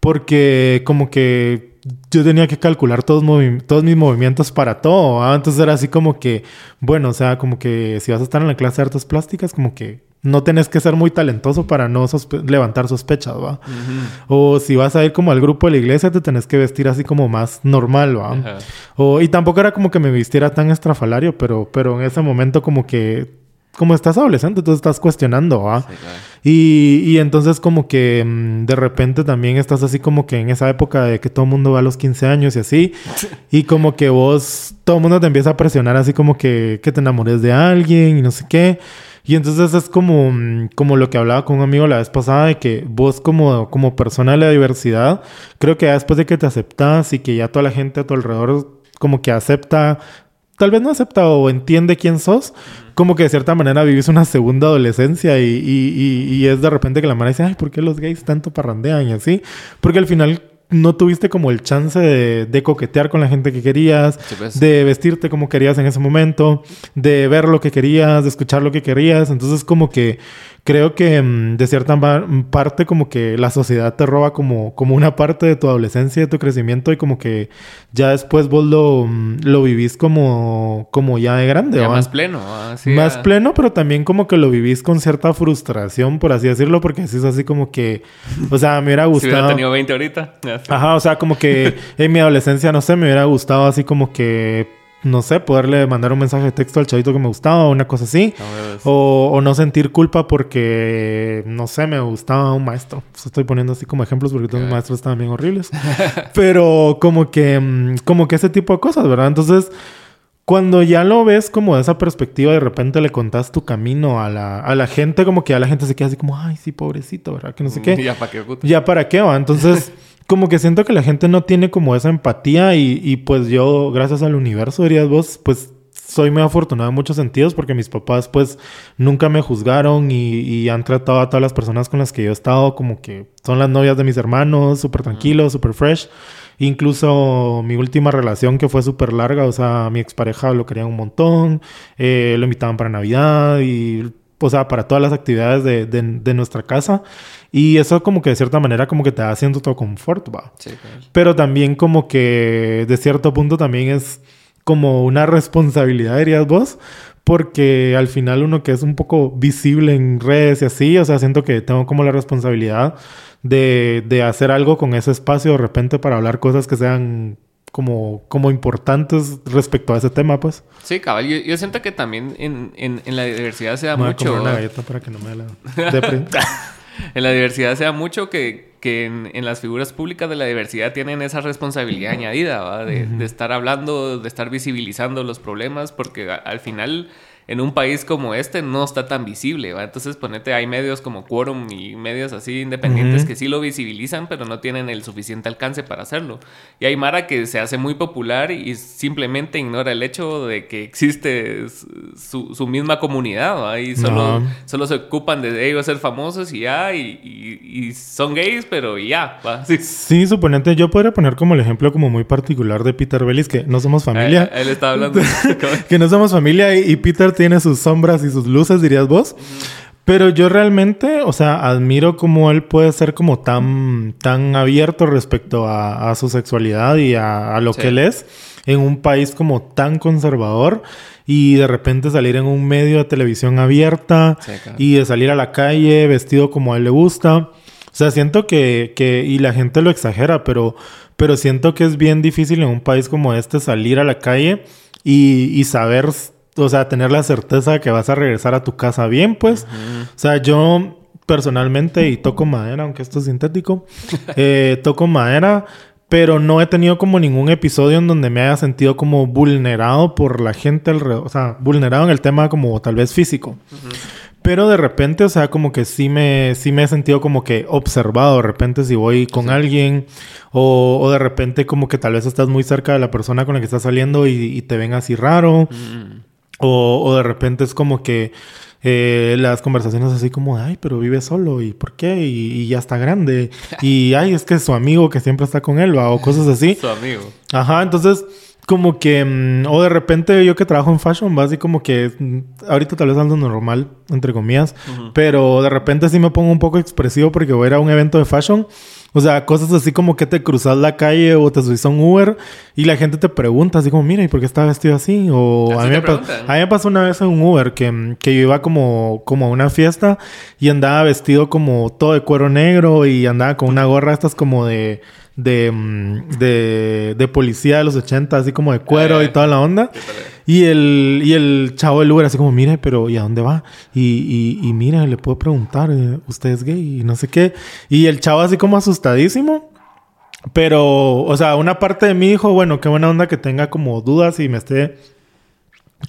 porque como que yo tenía que calcular todos, todos mis movimientos para todo. ¿ah? Entonces era así como que, bueno, o sea, como que si vas a estar en la clase de artes plásticas, como que no tenés que ser muy talentoso para no sospe levantar sospechas, ¿va? Uh -huh. O si vas a ir como al grupo de la iglesia, te tenés que vestir así como más normal, ¿va? Uh -huh. o, y tampoco era como que me vistiera tan estrafalario, pero, pero en ese momento como que como estás adolescente, tú estás cuestionando, ¿ah? Sí, claro. y, y, entonces como que mmm, de repente también estás así como que en esa época de que todo el mundo va a los 15 años y así, (laughs) y como que vos, todo el mundo te empieza a presionar así como que, que te enamores de alguien y no sé qué. Y entonces es como, mm, como lo que hablaba con un amigo la vez pasada, de que vos como, como persona de la diversidad, creo que ya después de que te aceptas y que ya toda la gente a tu alrededor como que acepta tal vez no acepta o entiende quién sos, como que de cierta manera vivís una segunda adolescencia y, y, y, y es de repente que la madre dice, ay, ¿por qué los gays tanto parrandean y así? Porque al final no tuviste como el chance de, de coquetear con la gente que querías, sí, pues. de vestirte como querías en ese momento, de ver lo que querías, de escuchar lo que querías. Entonces como que creo que mm, de cierta parte como que la sociedad te roba como, como una parte de tu adolescencia, de tu crecimiento y como que ya después vos lo, mm, lo vivís como, como ya de grande. Ya más pleno. Así más ya... pleno, pero también como que lo vivís con cierta frustración, por así decirlo, porque es así como que, o sea, me hubiera gustado... (laughs) si hubiera tenido 20 ahorita. Ajá, o sea, como que en mi adolescencia, no sé, me hubiera gustado así como que no sé, poderle mandar un mensaje de texto al chavito que me gustaba o una cosa así. No o, o, no sentir culpa porque, no sé, me gustaba un maestro. Pues estoy poniendo así como ejemplos porque todos los maestros estaban bien horribles. (laughs) Pero como que, mm, como que ese tipo de cosas, ¿verdad? Entonces, cuando ya lo ves como de esa perspectiva, de repente le contás tu camino a la, a la gente, como que ya la gente se queda así como, ay, sí, pobrecito, ¿verdad? Que no sé qué. (laughs) Ya para qué, puto? Ya para qué, va. Entonces (laughs) como que siento que la gente no tiene como esa empatía y, y, pues yo, gracias al universo, dirías vos, pues soy muy afortunado en muchos sentidos porque mis papás pues nunca me juzgaron y, y, han tratado a todas las personas con las que yo he estado como que son las novias de mis hermanos, súper tranquilos, súper fresh. Incluso mi última relación que fue súper larga, o sea, mi expareja lo querían un montón, eh, lo invitaban para Navidad y o sea, para todas las actividades de, de, de, nuestra casa. Y eso como que de cierta manera como que te da cierto confort, va. Sí, claro. Pero también como que de cierto punto también es como una responsabilidad, dirías vos, porque al final uno que es un poco visible en redes y así, o sea, siento que tengo como la responsabilidad de, de hacer algo con ese espacio de repente para hablar cosas que sean como, como importantes respecto a ese tema, pues. Sí, cabal. Yo, siento que también en, en, en la diversidad se da Me voy a mucho. comer una galleta para que no me la (laughs) (laughs) en la diversidad se da mucho que, que en, en las figuras públicas de la diversidad tienen esa responsabilidad añadida, ¿va? De, de estar hablando, de estar visibilizando los problemas, porque a- al final en un país como este no está tan visible, ¿va? Entonces ponete, hay medios como Quorum y medios así independientes Ujú. que sí lo visibilizan, pero no tienen el suficiente alcance para hacerlo. Y hay Mara que se hace muy popular y simplemente ignora el hecho de que existe su, su misma comunidad, ¿va? Y solo, No. solo se ocupan de ellos ser famosos y ya, y, y- y son gays, pero y ya, ¿va? Sí. Sí, suponente, yo podría poner como el ejemplo como muy particular de Peter Bellis, que no somos familia. A- a- Él está hablando. (laughs) que no somos familia y, y Peter tiene sus sombras y sus luces, dirías vos. Pero yo realmente, o sea, admiro cómo él puede ser como tan, tan abierto respecto a, a su sexualidad y a, a lo Sí. que él es en un país como tan conservador y de repente salir en un medio de televisión abierta Sí, claro. y de salir a la calle vestido como a él le gusta. O sea, siento que, que y la gente lo exagera, pero, pero siento que es bien difícil en un país como este salir a la calle y, y saber, o sea, tener la certeza de que vas a regresar a tu casa bien, pues. O sea, yo personalmente, y toco madera, aunque esto es sintético, (laughs) eh, toco madera, pero no he tenido como ningún episodio en donde me haya sentido como vulnerado por la gente alrededor, o sea, vulnerado en el tema como tal vez físico. Pero de repente, o sea, como que sí me, sí me he sentido como que observado. De repente, si voy con alguien, o, o de repente, como que tal vez estás muy cerca de la persona con la que estás saliendo y, y te ven así raro. Mm. O, o de repente es como que eh, las conversaciones así como, ay, pero vive solo, ¿y por qué? Y, y ya está grande. (laughs) Y ay, es que es su amigo que siempre está con él, ¿va? o cosas así. Su amigo. Ajá, entonces como que, mm, o de repente yo que trabajo en fashion, va así como que, mm, ahorita tal vez ando normal, entre comillas, pero de repente sí me pongo un poco expresivo porque voy a ir a un evento de fashion. O sea, cosas así como que te cruzas la calle o te subís a un Uber y la gente te pregunta así como, mira, ¿y por qué está vestido así? O ¿Así a mí, me pa- preguntan? a mí me pasó una vez en un Uber que, mm, que yo iba como, como a una fiesta y andaba vestido como todo de cuero negro y andaba con una gorra estas como de, de, mm, de, de policía de los 80, así como de cuero y toda la onda. Y el, y el chavo del Uber así como, mire, pero ¿y a dónde va? Y, y, y mire, le puedo preguntar, eh, ¿usted es gay? Y no sé qué. Y el chavo así como asustadísimo. Pero, o sea, una parte de mí dijo, bueno, qué buena onda que tenga como dudas y me esté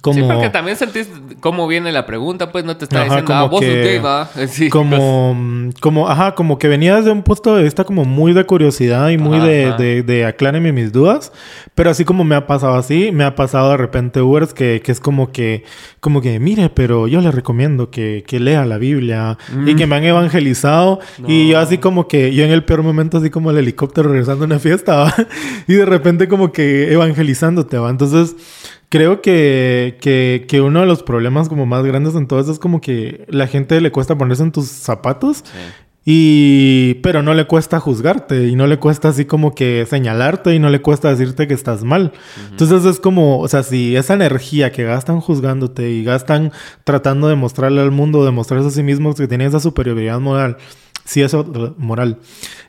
como... Sí, porque también sentís cómo viene la pregunta, pues no te está Ajá, diciendo, como ah, vos que- sos gay, va. (laughs) Sí, como, mm, como, ajá, como que venía desde un punto de vista como muy de curiosidad y muy Ajá, de, ajá. de, de acláreme mis dudas. Pero así como me ha pasado así, me ha pasado de repente Ubers que, que es como que, como que, mire, pero yo le recomiendo que, que lea la Biblia y que me han evangelizado. Y yo así como que, yo en el peor momento, así como el helicóptero regresando a una fiesta, (laughs) ¿va? y de repente como que evangelizándote, ¿va? Entonces, Creo que, que, que uno de los problemas como más grandes en todo eso es como que la gente le cuesta ponerse en tus zapatos y pero no le cuesta juzgarte y no le cuesta así como que señalarte y no le cuesta decirte que estás mal. Entonces es como, o sea, si esa energía que gastan juzgándote y gastan tratando de mostrarle al mundo, demostrarse a sí mismos que tienen esa superioridad moral, si eso moral,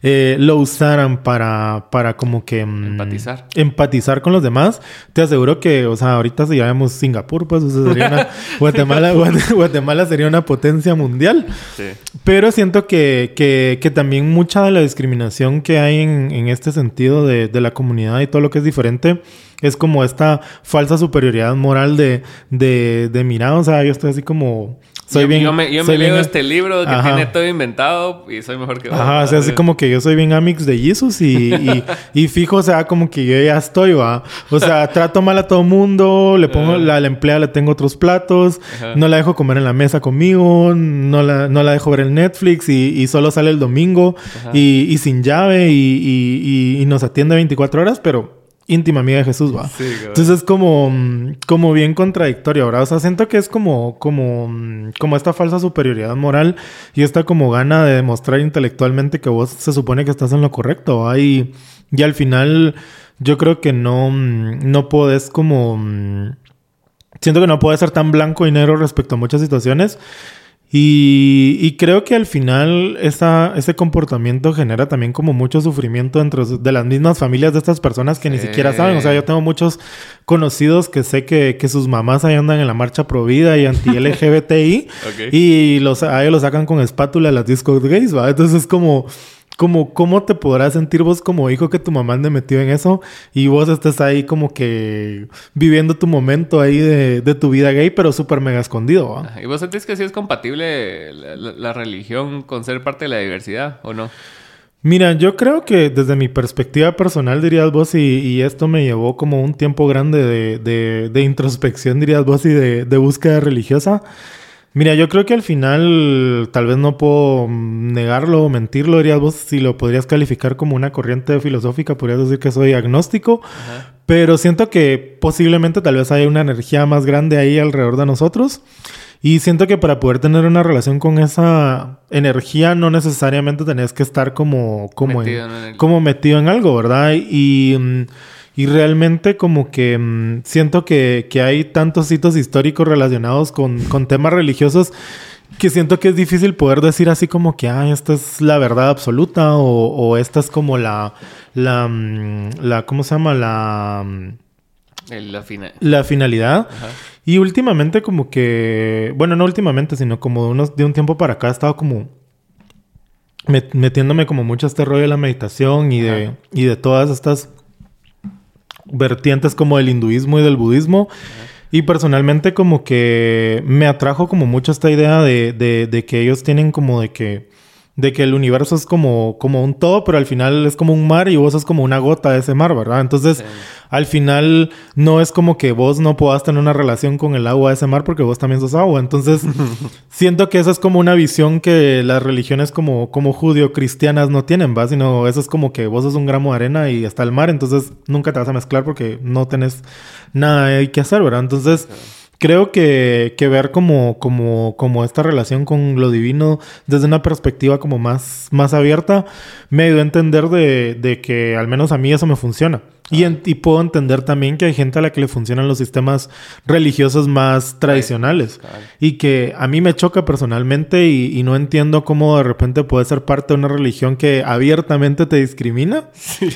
eh, lo usaran para, para como que mm, Empatizar. empatizar con los demás, te aseguro que, o sea, ahorita si llamamos Singapur, pues o sea, sería una (laughs) Guatemala, (laughs) Guate- Guatemala sería una potencia mundial. Sí. Pero siento que, que, que también mucha de la discriminación que hay en, en este sentido de, de la comunidad y todo lo que es diferente es como esta falsa superioridad moral de, de, de mira, o sea, yo estoy así como... Soy yo, bien... yo me, yo me leo este libro que Ajá. tiene todo inventado y soy mejor que vos. Ajá, o sea, así como que yo soy bien amix de Jesus y, y, (laughs) y fijo, o sea, como que yo ya estoy, va. O sea, trato mal a todo mundo, le pongo, la, la empleada le tengo otros platos, no la dejo comer en la mesa conmigo, no la, no la dejo ver el Netflix y, y solo sale el domingo y, y sin llave y nos atiende 24 horas, pero íntima amiga de Jesús, va. Sí. Entonces es como, mm, como bien contradictorio, ¿verdad? O sea, siento que es como, como, mm, como esta falsa superioridad moral y esta como gana de demostrar intelectualmente que vos se supone que estás en lo correcto, ¿va? Y, y al final yo creo que no, mm, no podés como... siento que no puede ser tan blanco y negro respecto a muchas situaciones. Y, creo que al final esa, ese comportamiento genera también como mucho sufrimiento dentro de las mismas familias de estas personas que ni siquiera saben. O sea, yo tengo muchos conocidos que sé que, sus mamás ahí andan en la marcha provida y anti-LGBTI (laughs) y los, a ellos los sacan con espátula las discos gays, ¿va? Entonces es como como cómo te podrás sentir vos como hijo que tu mamá ande metido en eso y vos estés ahí como que viviendo tu momento ahí de, tu vida gay, pero súper mega escondido. ¿Y vos sentís que sí es compatible la, religión con ser parte de la diversidad o no? Mira, yo creo que desde mi perspectiva personal, dirías vos, y, esto me llevó como un tiempo grande de, de, introspección, dirías vos, y de, búsqueda religiosa. Mira, yo creo que al final tal vez no puedo negarlo o mentirlo, dirías vos, si lo podrías calificar como una corriente filosófica, podrías decir que soy agnóstico, pero siento que posiblemente tal vez haya una energía más grande ahí alrededor de nosotros. Y siento que para poder tener una relación con esa energía no necesariamente tenés que estar como, como, metido, en, como metido en algo, ¿verdad? Y... Mm, y realmente como que mm, siento que, hay tantos hitos históricos relacionados con, temas religiosos que siento que es difícil poder decir así como que, ah, esta es la verdad absoluta o, esta es como la, la, mm, la, ¿cómo se llama? La... Mm, la, la finalidad. Y últimamente como que, bueno, no últimamente, sino como de, unos, de un tiempo para acá he estado como metiéndome como mucho a este rollo de la meditación y de, y de todas estas vertientes como del hinduismo y del budismo. Y personalmente como que me atrajo como mucho esta idea de, de, que ellos tienen como de que de que el universo es como, como un todo, pero al final es como un mar y vos sos como una gota de ese mar, ¿verdad? Entonces, al final no es como que vos no puedas tener una relación con el agua de ese mar porque vos también sos agua. Entonces, (laughs) siento que esa es como una visión que las religiones como, como judío-cristianas no tienen, ¿va? Sino eso es como que vos sos un gramo de arena y está el mar, entonces nunca te vas a mezclar porque no tenés nada que hacer, ¿verdad? Entonces creo que, que ver como, como, como esta relación con lo divino desde una perspectiva como más, más abierta me dio a entender de, de que al menos a mí eso me funciona. Y, y, puedo entender también que hay gente a la que le funcionan los sistemas religiosos más tradicionales. Y que a mí me choca personalmente y, y, no entiendo cómo de repente puede ser parte de una religión que abiertamente te discrimina. Sí.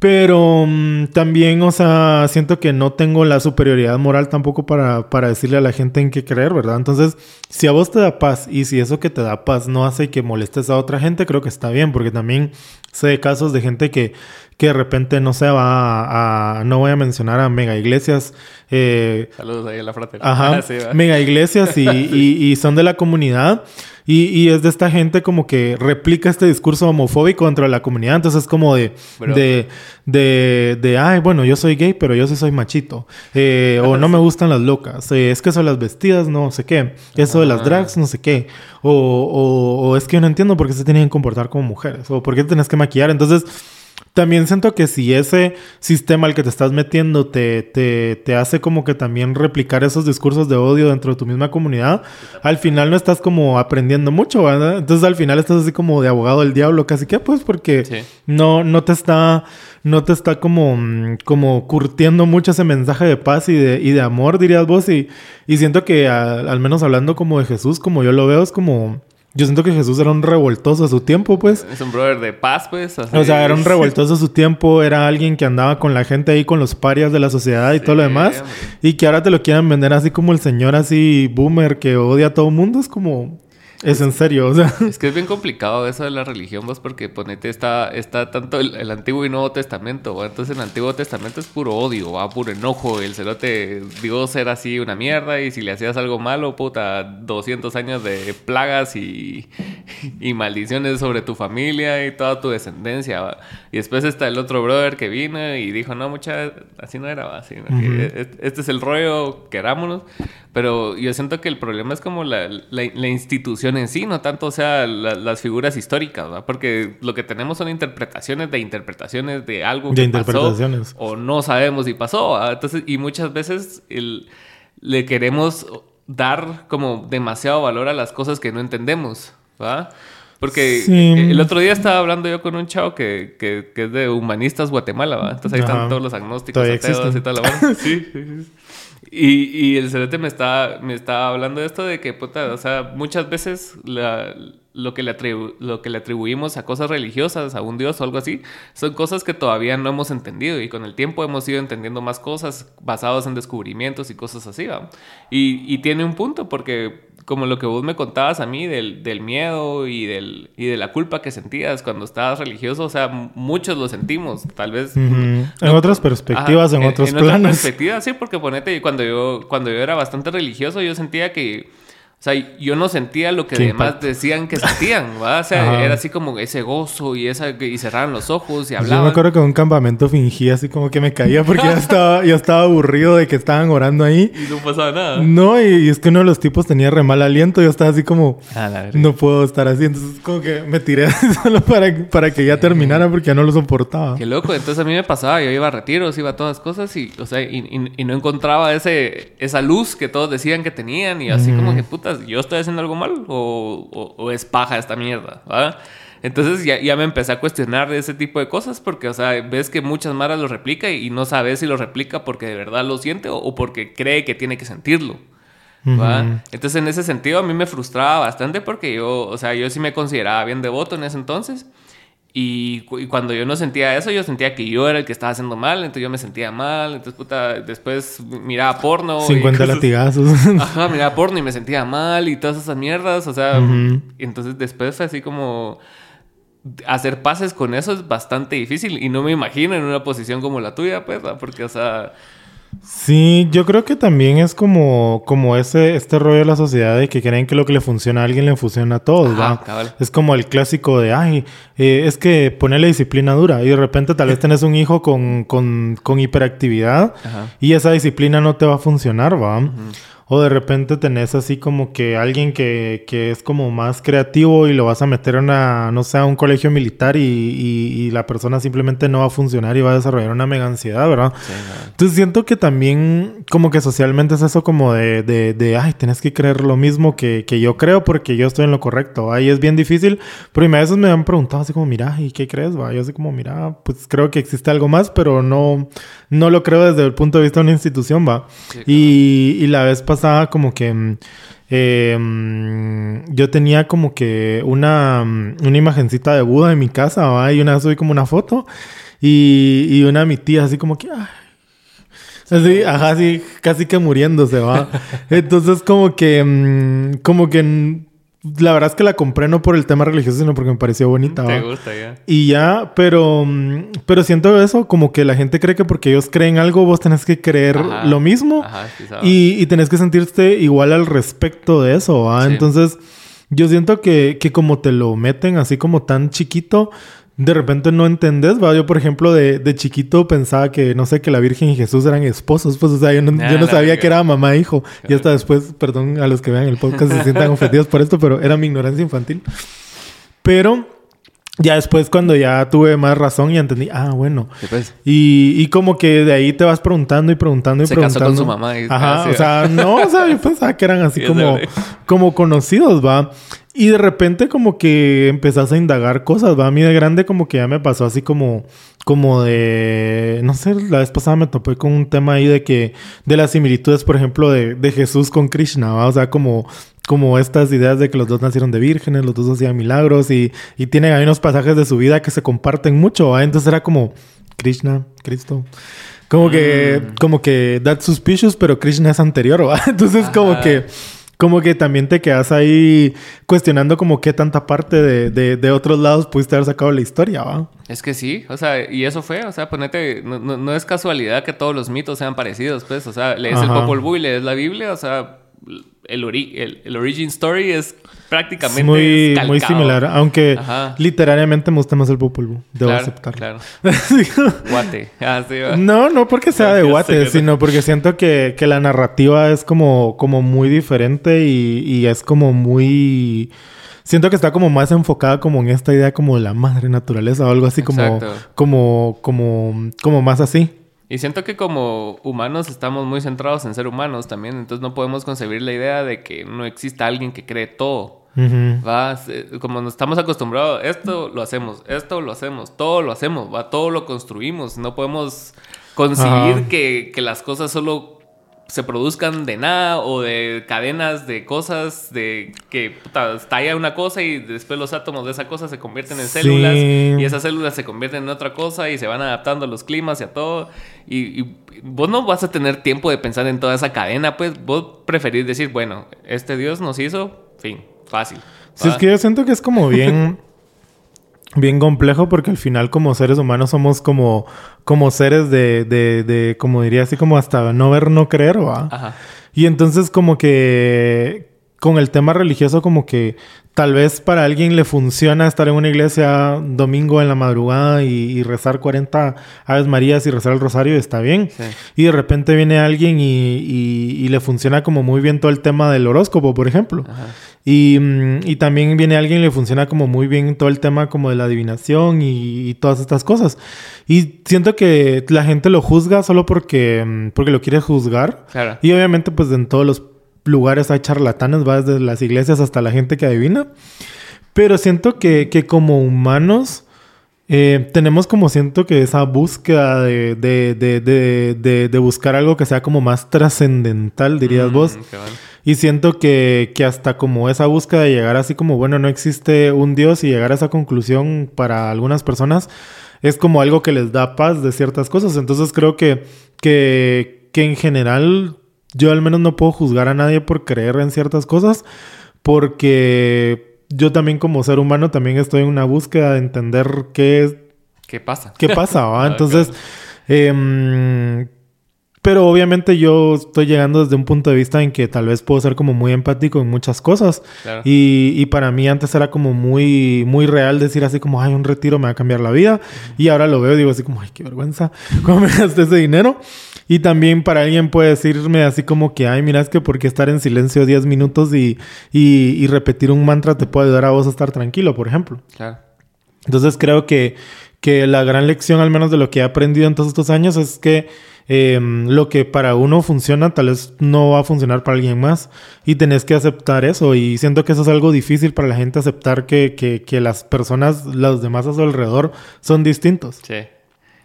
Pero mm, también, o sea, siento que no tengo la superioridad moral tampoco para, para decirle a la gente en qué creer, ¿verdad? Entonces, si a vos te da paz y si eso que te da paz no hace que molestes a otra gente, creo que está bien, porque también sé casos de gente que, que de repente, no sé, va a, no voy a mencionar a mega iglesias. Eh, Saludos ahí a la fraternidad. Ajá, (laughs) mega iglesias y, (laughs) y, y son de la comunidad. Y, es de esta gente como que replica este discurso homofóbico dentro de la comunidad. Entonces es como de, de, de, de, ay, bueno, yo soy gay, pero yo sí soy machito. Eh, o no me (laughs) gustan las locas. Eh, es que son las vestidas, no sé qué. Eso de las drags, no sé qué. O, o, o es que yo no entiendo por qué se tienen que comportar como mujeres. O por qué te tienes que maquillar. Entonces también siento que si ese sistema al que te estás metiendo te, te, te, hace como que también replicar esos discursos de odio dentro de tu misma comunidad, al final no estás como aprendiendo mucho, ¿verdad? Entonces al final estás así como de abogado del diablo, casi que pues porque no, no te está, no te está como, como curtiendo mucho ese mensaje de paz y de, y de amor, dirías vos, y, y siento que al menos hablando como de Jesús, como yo lo veo, es como yo siento que Jesús era un revoltoso a su tiempo, pues. Es un brother de paz, pues. O sea, era un revoltoso a su tiempo, era alguien que andaba con la gente ahí, con los parias de la sociedad y todo lo demás. Y que ahora te lo quieran vender así como el señor así boomer que odia a todo mundo, es como... Es en serio, o sea. Es que es bien complicado eso de la religión, vos, porque ponete, está, está tanto el, Antiguo y Nuevo Testamento, ¿va? Entonces el Antiguo Testamento es puro odio, va, puro enojo. El cerote, Dios era así una mierda y si le hacías algo malo, puta, 200 años de plagas y, (laughs) y maldiciones sobre tu familia y toda tu descendencia, Y después está el otro brother que vino y dijo, no, mucha, así no era, ¿va? Así, Este es el rollo, querámonos. Pero yo siento que el problema es como la, la, institución en sí, no tanto, o sea, las figuras históricas, ¿verdad? Porque lo que tenemos son interpretaciones de interpretaciones de algo que pasó o no sabemos si pasó, Entonces, y muchas veces el, le queremos dar como demasiado valor a las cosas que no entendemos, ¿verdad? Porque el otro día estaba hablando yo con un chavo que, que, que es de humanistas Guatemala, ¿verdad? Entonces ahí están todos los agnósticos, ateos y toda la sí, sí, sí. Y, el cerote me estaba, me estaba hablando de esto de que, puta, o sea, muchas veces lo, que le lo que le atribuimos a cosas religiosas, a un dios o algo así, son cosas que todavía no hemos entendido y con el tiempo hemos ido entendiendo más cosas basadas en descubrimientos y cosas así, ¿va? Y tiene un punto porque como lo que vos me contabas a mí del, del miedo y, del, y de la culpa que sentías cuando estabas religioso, o sea, muchos lo sentimos, tal vez. en otras perspectivas, en, otros planos. En otras perspectivas, sí, porque ponete, cuando yo, cuando yo era bastante religioso, yo sentía que o sea, yo no sentía lo que demás decían que sentían, (laughs) ¿va? O sea, era así como ese gozo y esa y cerraban los ojos y hablaban. Yo me acuerdo que en un campamento fingía así como que me caía porque ya estaba, ya estaba aburrido de que estaban orando ahí. Y no pasaba nada. No, y, es que uno de los tipos tenía re mal aliento. Yo estaba así como, no puedo estar así. Entonces, como que me tiré (laughs) solo para, para que ya terminara porque ya no lo soportaba. Qué loco. Entonces, a mí me pasaba. Yo iba a retiros, iba a todas cosas y, o sea, y, y, no encontraba ese, esa luz que todos decían que tenían. Y así como que, putas, yo estoy haciendo algo mal o, es paja esta mierda. Entonces ya, ya, me empecé a cuestionar ese tipo de cosas porque, o sea, ves que muchas maras lo replica y, no sabes si lo replica porque de verdad lo siente o, porque cree que tiene que sentirlo. ¿va? Entonces en ese sentido a mí me frustraba bastante porque yo, o sea, yo sí me consideraba bien devoto en ese entonces. Y, cuando yo no sentía eso, yo sentía que yo era el que estaba haciendo mal, entonces yo me sentía mal, entonces puta, después miraba porno. 50 latigazos. (laughs) Ajá, miraba porno y me sentía mal y todas esas mierdas, o sea, entonces después fue así como hacer pases con eso es bastante difícil y no me imagino en una posición como la tuya, pues, porque, o sea, Sí, yo creo que también es como, como ese, este rollo de la sociedad de que creen que lo que le funciona a alguien le funciona a todos, ¿va? Es como el clásico de, ay, eh, es que la disciplina dura y de repente tal vez (laughs) tenés un hijo con, con, con hiperactividad y esa disciplina no te va a funcionar, ¿va? O de repente tenés así como que alguien que, que, es como más creativo y lo vas a meter en una, no sé, a un colegio militar y, y, la persona simplemente no va a funcionar y va a desarrollar una mega ansiedad, ¿verdad? Sí, Entonces siento que también como que socialmente es eso como de, de, de ay, tenés que creer lo mismo que, que, yo creo porque yo estoy en lo correcto. Ahí es bien difícil, pero a veces me han preguntado así como, mira, ¿y qué crees? Va? Yo así como, mira, pues creo que existe algo más, pero no, no lo creo desde el punto de vista de una institución, va. y, y la vez pasada como que... Mm, em, yo tenía como que una, mm, una imagencita de Buda en mi casa, y una vez subí como una foto y, y una mi tía así como que... Así, ajá, así, casi que muriéndose, va. (laughs) Entonces, como que, mm, como que la verdad es que la compré no por el tema religioso, sino porque me pareció bonita. Te gusta, ya. Y ya, pero, pero siento eso, como que la gente cree que porque ellos creen algo, vos tenés que creer lo mismo. Ajá, y, y, tenés que sentirte igual al respecto de eso. Entonces, yo siento que, que como te lo meten así como tan chiquito, de repente no entendés, ¿va? Yo, por ejemplo, de, de, chiquito pensaba que, no sé, que la Virgen y Jesús eran esposos. Pues, o sea, yo no, yo no sabía que era mamá e hijo. Y hasta después, perdón a los que vean el podcast se sientan ofendidos por esto, pero era mi ignorancia infantil. Pero ya después, cuando ya tuve más razón, y entendí, ah, bueno. Pues. Y, y, como que de ahí te vas preguntando y preguntando y se preguntando. Casó con su mamá. Y Ajá, o sea, no, o sea, yo pensaba que eran así (laughs) como, como conocidos, va. Y de repente como que empezás a indagar cosas, va. A mí de grande como que ya me pasó así como, como de, no sé, la vez pasada me topé con un tema ahí de que, de las similitudes, por ejemplo, de, de Jesús con Krishna, ¿va? O sea, como, como estas ideas de que los dos nacieron de vírgenes, los dos hacían milagros y, y tienen ahí unos pasajes de su vida que se comparten mucho, ¿va? Entonces era como, Krishna, Cristo. Como que, mm. como que that's suspicious, pero Krishna es anterior, ¿va? (laughs) Entonces como que como que también te quedas ahí cuestionando como qué tanta parte de, de, otros lados pudiste haber sacado la historia, ¿va? Es que sí, o sea, y eso fue, o sea, ponete, no, no, es casualidad que todos los mitos sean parecidos, pues, o sea, lees el Popol Vuh y lees la Biblia, o sea, el, el, el origin story es prácticamente muy, muy similar, aunque literariamente me gusta más el Popol Vuh, debo aceptarlo. Claro. (laughs) guate. Ah, no, no porque sea de guate, sino porque siento que, que, la narrativa es como, como muy diferente y, y, es como muy... Siento que está como más enfocada como en esta idea como de la madre naturaleza o algo así como, como, como, como más así. Y siento que como humanos estamos muy centrados en ser humanos también, entonces no podemos concebir la idea de que no exista alguien que cree todo. ¿va? Como nos estamos acostumbrados, esto lo hacemos, esto lo hacemos, todo lo hacemos, ¿va? todo lo construimos. No podemos concebir que, que, las cosas solo se produzcan de nada o de cadenas de cosas de que puta, estalla una cosa y después los átomos de esa cosa se convierten en células y esas células se convierten en otra cosa y se van adaptando a los climas y a todo. Y, y, vos no vas a tener tiempo de pensar en toda esa cadena, pues vos preferís decir, bueno, este Dios nos hizo, fin, fácil. Sí, es que yo siento que es como bien... (laughs) bien complejo porque al final como seres humanos somos como, como seres de, de, de, como diría así, como hasta no ver, no creer, ¿va? Ajá. Y entonces como que con el tema religioso como que tal vez para alguien le funciona estar en una iglesia domingo en la madrugada y, rezar 40 Aves Marías y rezar el rosario está bien. Sí. Y de repente viene alguien y, y, le funciona como muy bien todo el tema del horóscopo, por ejemplo. Y, mm, y, también viene alguien y le funciona como muy bien todo el tema como de la adivinación y, todas estas cosas. Y siento que la gente lo juzga solo porque, mm, porque lo quiere juzgar. Claro. Y obviamente pues en todos los lugares hay charlatanes, va desde las iglesias hasta la gente que adivina. Pero siento que, que como humanos eh, tenemos como siento que esa búsqueda de, de, de, de buscar algo que sea como más trascendental, dirías mm, vos. Y siento que, que, hasta como esa búsqueda de llegar así como, bueno, no existe un Dios y llegar a esa conclusión para algunas personas es como algo que les da paz de ciertas cosas. Entonces creo que, que, que en general yo al menos no puedo juzgar a nadie por creer en ciertas cosas porque yo también como ser humano también estoy en una búsqueda de entender qué ¿Qué pasa? ¿Qué pasa? ¿va? (laughs) Entonces, eh, pero obviamente yo estoy llegando desde un punto de vista en que tal vez puedo ser como muy empático en muchas cosas. Claro. Y, y, para mí antes era como muy, muy real decir así como, ay, un retiro me va a cambiar la vida. Y ahora lo veo y digo así como, ay, qué vergüenza, (laughs) ¿cómo me gasté ese dinero? Y también para alguien puede decirme así como que, ay, mira, es que porque estar en silencio 10 minutos y, y, y repetir un mantra te puede ayudar a vos a estar tranquilo, por ejemplo. Claro. Entonces creo que, que la gran lección, al menos de lo que he aprendido en todos estos años, es que eh, lo que para uno funciona tal vez no va a funcionar para alguien más y tenés que aceptar eso y siento que eso es algo difícil para la gente aceptar que, que, que las personas, los demás a su alrededor son distintos. Sí.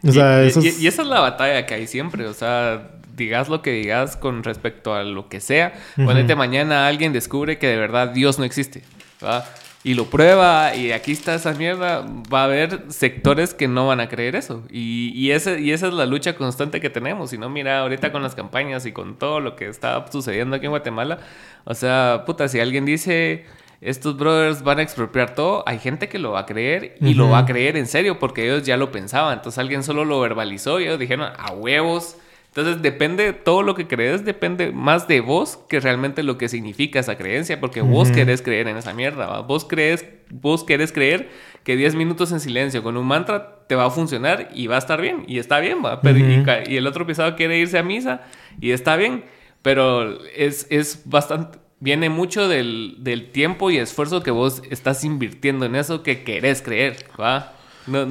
O sea, y, eso y- es- y esa es la batalla que hay siempre, o sea, digas lo que digas con respecto a lo que sea, Ujú. ponete mañana alguien descubre que de verdad Dios no existe, ¿va? Y lo prueba y aquí está esa mierda, va a haber sectores que no van a creer eso. Y, y, ese, y esa es la lucha constante que tenemos. Si no, mira, ahorita con las campañas y con todo lo que está sucediendo aquí en Guatemala, o sea, puta, si alguien dice estos brothers van a expropiar todo, hay gente que lo va a creer y lo va a creer en serio porque ellos ya lo pensaban. Entonces alguien solo lo verbalizó y ellos dijeron a huevos. Entonces depende, todo lo que crees depende más de vos que realmente lo que significa esa creencia, porque vos querés creer en esa mierda, ¿va? Vos crees, vos querés creer que 10 minutos en silencio con un mantra te va a funcionar y va a estar bien, y está bien, ¿va? Pero, y Ujú. ca- y, el otro pisado quiere irse a misa y está bien, pero es, es bastante, viene mucho del, del tiempo y esfuerzo que vos estás invirtiendo en eso que querés creer, ¿va? No,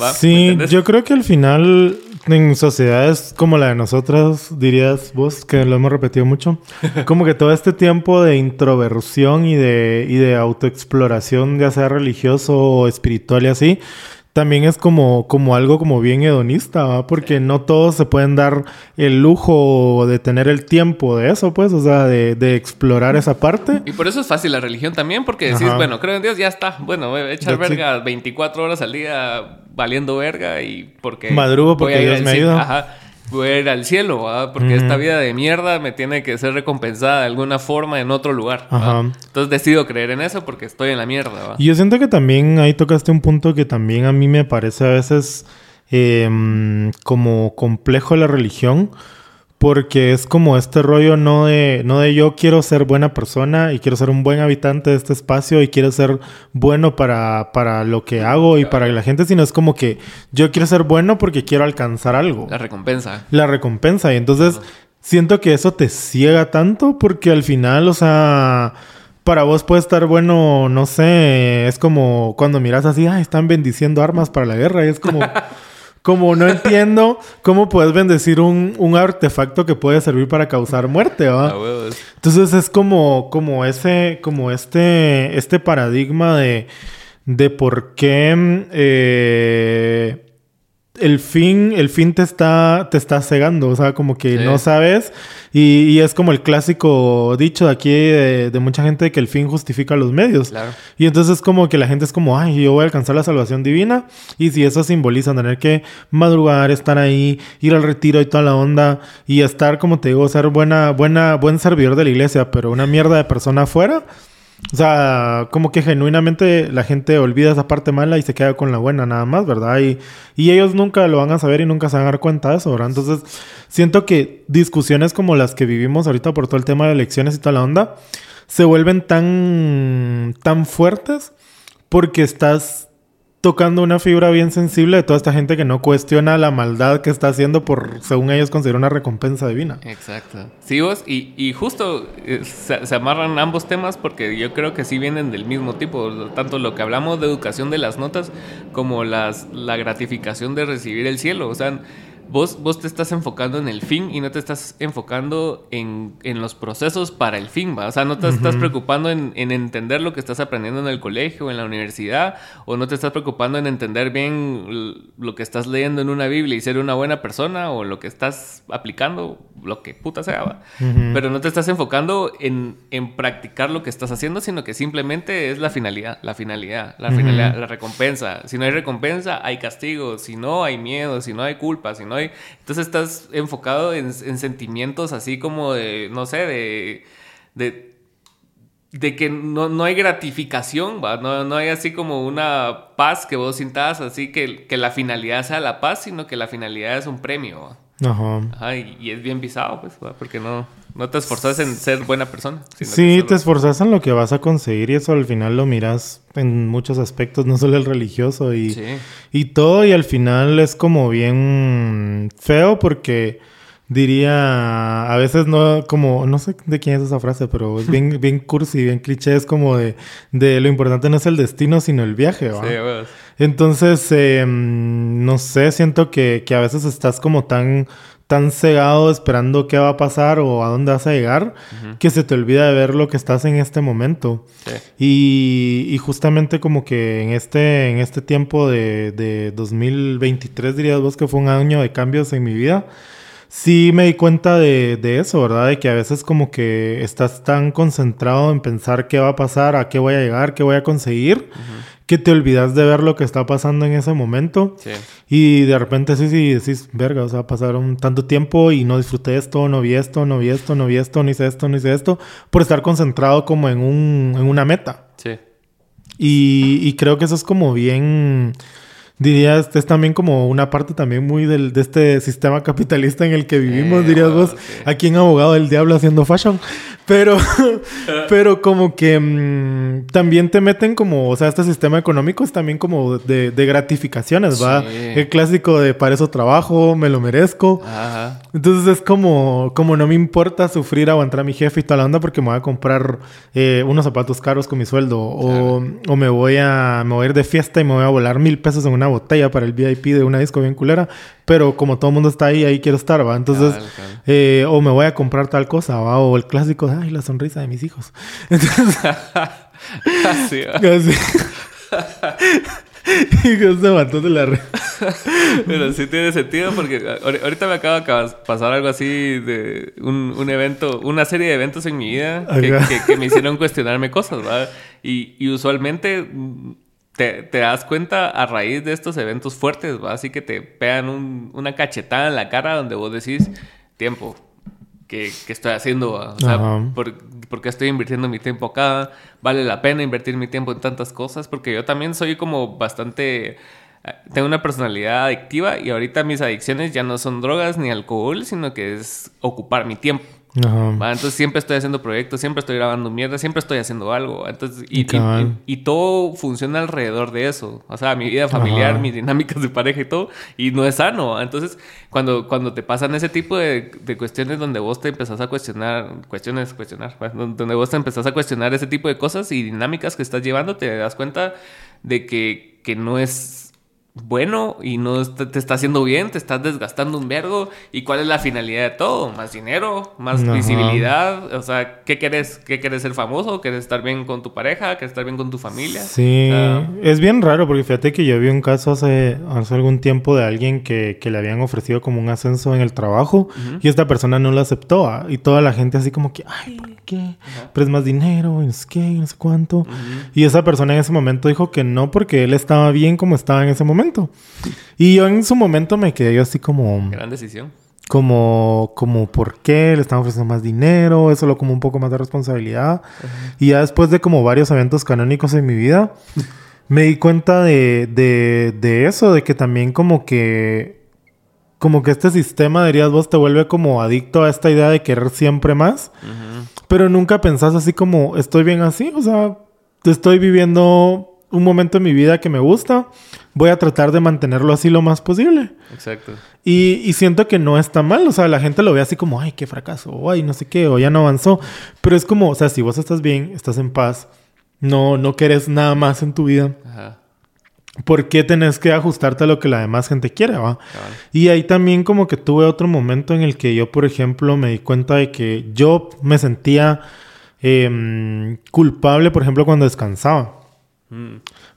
¿va? ¿Me Sí, yo creo que al final en sociedades como la de nosotras, dirías vos, que lo hemos repetido mucho, (laughs) como que todo este tiempo de introversión y de, y de autoexploración, ya sea religioso o espiritual y así, también es como, como algo como bien hedonista, ¿va? porque no todos se pueden dar el lujo de tener el tiempo de eso, pues, o sea, de, de explorar esa parte. Y por eso es fácil la religión también, porque decís, Ajá. bueno, creo en Dios, ya está. Bueno, voy a echar verga 24 horas al día valiendo verga y porque... Madrugo porque voy a ir Dios me ayuda. Ajá. Voy a ir al cielo, ¿va? Porque esta vida de mierda me tiene que ser recompensada de alguna forma en otro lugar. Ajá. Entonces decido creer en eso porque estoy en la mierda. Y yo siento que también ahí tocaste un punto que también a mí me parece a veces eh, como complejo la religión, porque es como este rollo no de, no de yo quiero ser buena persona y quiero ser un buen habitante de este espacio y quiero ser bueno para, para lo que hago y para la gente, sino es como que yo quiero ser bueno porque quiero alcanzar algo La recompensa. la recompensa. Y entonces siento que eso te ciega tanto porque al final, o sea, para vos puede estar bueno, no sé, es como cuando miras así, ay, están bendiciendo armas para la guerra y es como... (laughs) Como no entiendo cómo puedes bendecir un, un artefacto que puede servir para causar muerte, ¿va? Entonces es como, como ese, como este, este paradigma de, de por qué, mm, eh, el fin, el fin te está, te está cegando, o sea, como que no sabes. Y, es como el clásico dicho de aquí de, mucha gente que el fin justifica los medios. Y entonces como que la gente es como, ay, yo voy a alcanzar la salvación divina. Y si eso simboliza tener que madrugar, estar ahí, ir al retiro y toda la onda, y estar, como te digo, ser buena, buena, buen servidor de la iglesia, pero una mierda de persona afuera o sea, como que genuinamente la gente olvida esa parte mala y se queda con la buena nada más, ¿verdad? Y, y ellos nunca lo van a saber y nunca se van a dar cuenta de eso, ¿verdad? Entonces, siento que discusiones como las que vivimos ahorita por todo el tema de elecciones y toda la onda, se vuelven tan, tan fuertes porque estás tocando una fibra bien sensible de toda esta gente que no cuestiona la maldad que está haciendo por, según ellos, conseguir una recompensa divina. Exacto. Sí, vos, y, y justo eh, se, amarran ambos temas porque yo creo que sí vienen del mismo tipo, tanto lo que hablamos de educación de las notas como las, la gratificación de recibir el cielo. O sea, vos, vos te estás enfocando en el fin y no te estás enfocando en, en los procesos para el fin, ¿va? O sea, no te estás preocupando en, en, entender lo que estás aprendiendo en el colegio, en la universidad, o no te estás preocupando en entender bien lo que estás leyendo en una Biblia y ser una buena persona, o lo que estás aplicando, lo que puta sea, ¿va? Pero no te estás enfocando en, en, practicar lo que estás haciendo, sino que simplemente es la finalidad, la finalidad, la finalidad, la recompensa. Si no hay recompensa, hay castigo, si no hay miedo, si no hay culpa, si no entonces estás enfocado en, sentimientos así como de, no sé, de, de, que no, hay gratificación, ¿va? No, no hay así como una paz que vos sintas, así que, que la finalidad sea la paz, sino que la finalidad es un premio. Ajá. y, es bien pisado, pues, porque no, no te esforzas en ser buena persona. Sí, te esforzas en lo que vas a conseguir y eso al final lo miras en muchos aspectos, no solo el religioso y, y todo, y al final es como bien feo porque diría, a veces no, como, no sé de quién es esa frase, pero es bien, (laughs) bien cursi, bien cliché, es como de, de lo importante no es el destino, sino el viaje, ¿va? Sí, pues. Entonces, em, no sé, siento que, que, a veces estás como tan, tan cegado esperando qué va a pasar o a dónde vas a llegar, que se te olvida de ver lo que estás en este momento. Y, y, justamente como que en este, en este tiempo de, de 2023, dirías vos que fue un año de cambios en mi vida, sí me di cuenta de, de, eso, ¿verdad? De que a veces como que estás tan concentrado en pensar qué va a pasar, a qué voy a llegar, qué voy a conseguir, que te olvidas de ver lo que está pasando en ese momento. Sí. Y de repente sí, sí, decís, verga, o sea, pasaron tanto tiempo y no disfruté esto, no vi esto, no vi esto, no vi esto, no hice esto, no hice esto, por estar concentrado como en, un, en una meta. Sí. Y, y creo que eso es como bien dirías, es también como una parte también muy del, de este sistema capitalista en el que vivimos, eh, dirías vos, aquí en Abogado del Diablo haciendo fashion. Pero, (laughs) pero como que mm, también te meten como, o sea, este sistema económico es también como de, de gratificaciones, ¿va? El clásico de para eso trabajo, me lo merezco. Ajá. Entonces es como, como no me importa sufrir, aguantar a mi jefe y toda la onda porque me voy a comprar eh, unos zapatos caros con mi sueldo. O, o, me, voy a, me voy a ir de fiesta y me voy a volar mil pesos en una botella para el VIP de una disco bien culera. Pero como todo el mundo está ahí, ahí quiero estar, ¿va? Entonces, eh, o me voy a comprar tal cosa, ¿va? O el clásico ay, la sonrisa de mis hijos. (laughs) Entonces, así, (laughs) así. (laughs) y se mató de la red. Pero sí tiene sentido porque ahorita me acaba de pasar algo así de un, un evento, una serie de eventos en mi vida que, que, me hicieron cuestionarme cosas, ¿verdad? Y, y usualmente te, te, das cuenta a raíz de estos eventos fuertes, ¿va? Así que te pegan un, una cachetada en la cara donde vos decís, tiempo, ¿qué, qué estoy haciendo? O sea, ¿por, qué estoy invirtiendo mi tiempo acá? ¿Vale la pena invertir mi tiempo en tantas cosas? Porque yo también soy como bastante... Eh, tengo una personalidad adictiva y ahorita mis adicciones ya no son drogas ni alcohol, sino que es ocupar mi tiempo. Entonces siempre estoy haciendo proyectos, siempre estoy grabando mierda, siempre estoy haciendo algo. Entonces, y, y, todo funciona alrededor de eso. O sea, mi vida familiar, mis dinámicas de pareja y todo. Y no es sano. Entonces, cuando, cuando te pasan ese tipo de, de cuestiones donde vos te empezás a cuestionar, cuestiones, cuestionar, donde vos te empezás a cuestionar ese tipo de cosas y dinámicas que estás llevando, te das cuenta de que, que no es bueno y no te, está haciendo bien, te estás desgastando un vergo. ¿Y cuál es la finalidad de todo? Más dinero, más visibilidad. O sea, ¿qué quieres? ¿Qué quieres ser famoso? ¿Quieres estar bien con tu pareja? ¿Quieres estar bien con tu familia? Sí, es bien raro porque fíjate que yo vi un caso hace, hace algún tiempo de alguien que, que le habían ofrecido como un ascenso en el trabajo y esta persona no lo aceptó. ¿ah? Y toda la gente así como que, ay, ¿qué? Pero es más dinero, y no sé qué, y no sé cuánto. Y esa persona en ese momento dijo que no porque él estaba bien como estaba en ese momento. Y yo en su momento me quedé yo así como... Gran decisión. Como, como, ¿por qué? Le están ofreciendo más dinero, eso lo como un poco más de responsabilidad. Y ya después de como varios eventos canónicos en mi vida, me di cuenta de, de, de eso, de que también como que como que este sistema, dirías vos, te vuelve como adicto a esta idea de querer siempre más, pero nunca pensás así como, estoy bien así, o sea, estoy viviendo un momento en mi vida que me gusta, voy a tratar de mantenerlo así lo más posible. Exacto. Y, siento que no está mal, o sea, la gente lo ve así como, ay, qué fracaso, o ay, no sé qué, o ya no avanzó. Pero es como, o sea, si vos estás bien, estás en paz, no, no querés nada más en tu vida. Ajá. ¿Por qué tenés que ajustarte a lo que la demás gente quiere, va? Y ahí también como que tuve otro momento en el que yo, por ejemplo, me di cuenta de que yo me sentía em, culpable, por ejemplo, cuando descansaba.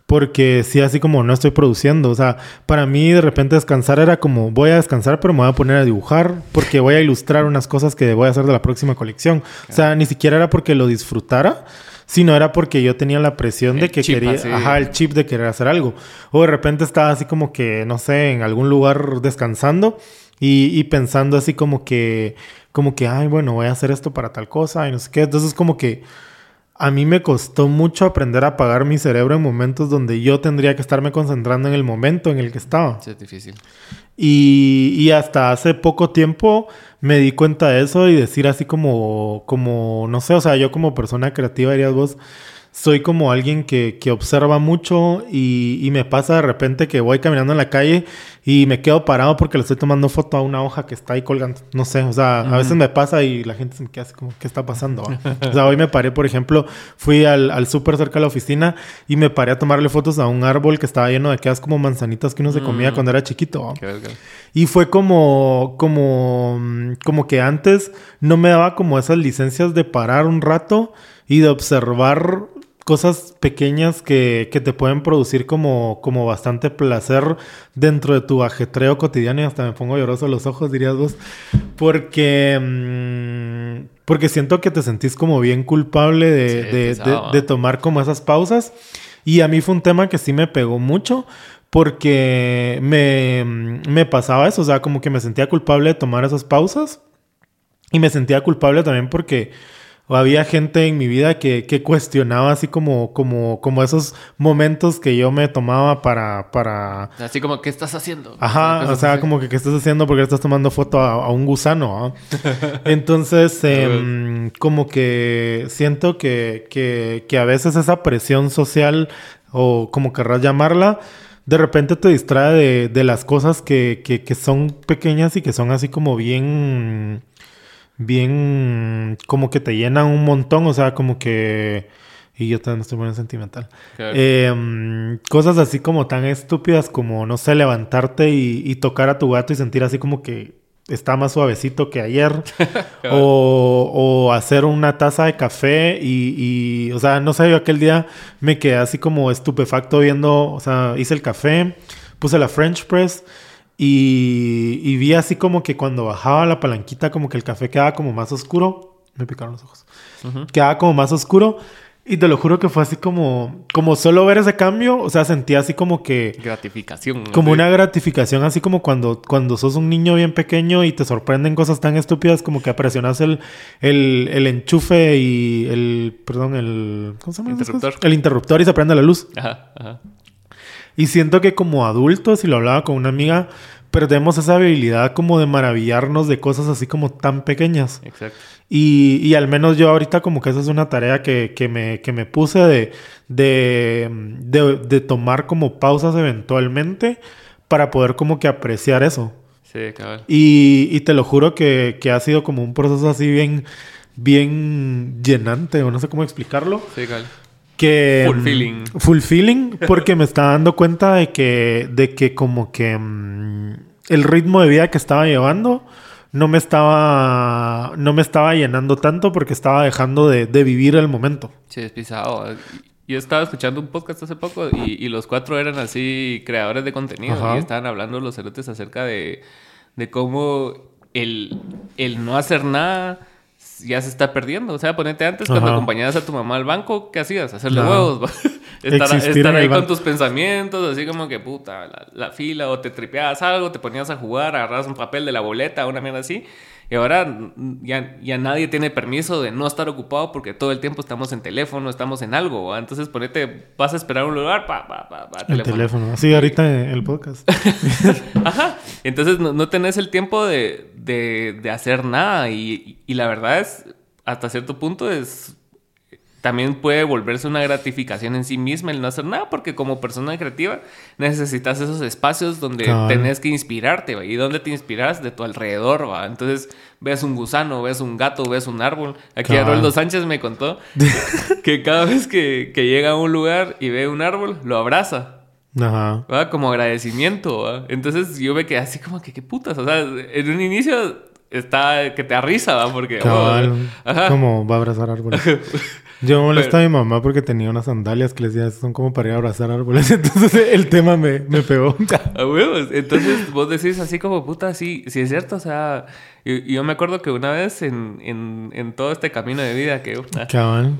Porque sí, así como no estoy produciendo. O sea, para mí de repente descansar era como voy a descansar, pero me voy a poner a dibujar porque voy a ilustrar unas cosas que voy a hacer de la próxima colección. O sea, ni siquiera era porque lo disfrutara, sino era porque yo tenía la presión de que quería, ajá, el chip de querer hacer algo. O de repente estaba así como que, no sé, en algún lugar descansando y, y pensando así como que, como que, ay, bueno, voy a hacer esto para tal cosa y no sé qué. Entonces como que a mí me costó mucho aprender a apagar mi cerebro en momentos donde yo tendría que estarme concentrando en el momento en el que estaba. Sí, es difícil. Y, y, hasta hace poco tiempo me di cuenta de eso y decir así como, como, no sé, o sea, yo como persona creativa dirías vos, soy como alguien que, que observa mucho y, y, me pasa de repente que voy caminando en la calle y me quedo parado porque le estoy tomando foto a una hoja que está ahí colgando. No sé, o sea, a veces me pasa y la gente se me queda así como, ¿qué está pasando? o sea, hoy me paré, por ejemplo, fui al, al súper cerca de la oficina y me paré a tomarle fotos a un árbol que estaba lleno de quedas como manzanitas que uno se comía mm. cuando era chiquito. Y fue como, como, como que antes no me daba como esas licencias de parar un rato y de observar cosas pequeñas que, que, te pueden producir como, como bastante placer dentro de tu ajetreo cotidiano y hasta me pongo lloroso los ojos, dirías vos, porque, mm, porque siento que te sentís como bien culpable de, de, de, tomar como esas pausas. Y a mí fue un tema que sí me pegó mucho porque me, me pasaba eso, o sea, como que me sentía culpable de tomar esas pausas y me sentía culpable también porque o había gente en mi vida que, que, cuestionaba así como, como, como esos momentos que yo me tomaba para, para... Así como, ¿qué estás haciendo? Ajá, o sea, como que, ¿qué estás haciendo? Porque estás tomando foto a, un gusano. (laughs) Entonces, em, como que siento que, que, que a veces esa presión social, o como querrás llamarla, de repente te distrae de, de las cosas que, que, que son pequeñas y que son así como bien bien como que te llenan un montón, o sea, como que... Y yo también estoy muy sentimental. Em, cosas así como tan estúpidas como, no sé, levantarte y, tocar a tu gato y sentir así como que está más suavecito que ayer. (laughs) o, o, hacer una taza de café y, y, o sea, no sé, yo aquel día me quedé así como estupefacto viendo, o sea, hice el café, puse la French press y, vi así como que cuando bajaba la palanquita, como que el café quedaba como más oscuro. Me picaron los ojos. Quedaba como más oscuro. Y te lo juro que fue así como, como solo ver ese cambio, o sea, sentía así como que... Gratificación. Como una gratificación, así como cuando, cuando sos un niño bien pequeño y te sorprenden cosas tan estúpidas como que presionas el, el, el enchufe y el... Perdón, el... ¿Cómo se llama? Interruptor. El interruptor y se prende la luz. Ajá, ajá. Y siento que como adultos, y lo hablaba con una amiga, perdemos esa habilidad como de maravillarnos de cosas así como tan pequeñas. Exacto. Y, y al menos yo ahorita como que esa es una tarea que, que, me, que me puse de, de, de, tomar como pausas eventualmente para poder como que apreciar eso. Sí, cabrón. Y, y te lo juro que, que ha sido como un proceso así bien, bien llenante, o no sé cómo explicarlo. Sí, cabrón. Que... Fulfilling. mm, Fulfilling, (laughs) porque me estaba dando cuenta de que, de que como que mm, el ritmo de vida que estaba llevando no me estaba, no me estaba llenando tanto porque estaba dejando de, de vivir el momento. Sí, es pisado. Yo estaba escuchando un podcast hace poco y, y los cuatro eran así creadores de contenido Ajá. y estaban hablando los cerotes acerca de, de cómo el, el no hacer nada ya se está perdiendo. O sea, ponete antes cuando Ajá. acompañabas a tu mamá al banco, ¿qué hacías? Hacerle Ajá. huevos. (laughs) estar estar ahí con tus pensamientos, así como que puta, la, la fila, o te tripeabas algo, te ponías a jugar, agarrabas un papel de la boleta, una mierda así. Y ahora ya, ya nadie tiene permiso de no estar ocupado porque todo el tiempo estamos en teléfono, estamos en algo. ¿va? Entonces ponete, vas a esperar un lugar, pa, pa, pa, pa, El teléfono. Sí, ahorita el podcast. (laughs) Ajá. Entonces no, no tenés el tiempo de, de- de hacer nada. Y, y la verdad es, hasta cierto punto es... También puede volverse una gratificación en sí misma el no hacer nada, porque como persona creativa necesitas esos espacios donde Cabal. tenés que inspirarte, ¿va? ¿Y dónde te inspiras? De tu alrededor, ¿va? Entonces ves un gusano, ves un gato, ves un árbol. Aquí Cabal. Haroldo Sánchez me contó (laughs) que cada vez que, que llega a un lugar y ve un árbol, lo abraza. Ajá. ¿va? Como agradecimiento, ¿va? Entonces yo me quedé así como que, qué putas. O sea, en un inicio está que te da risa, ¿va? Porque... oh, Cabal. ajá. Como va a abrazar árboles. (laughs) Yo molesté a mi mamá porque tenía unas sandalias que les decía son como para ir a abrazar árboles. (laughs) Entonces el tema me, me pegó. A huevos. Entonces vos decís así como, puta, sí, sí es cierto. O sea, y- yo me acuerdo que una vez en, en, en todo este camino de vida que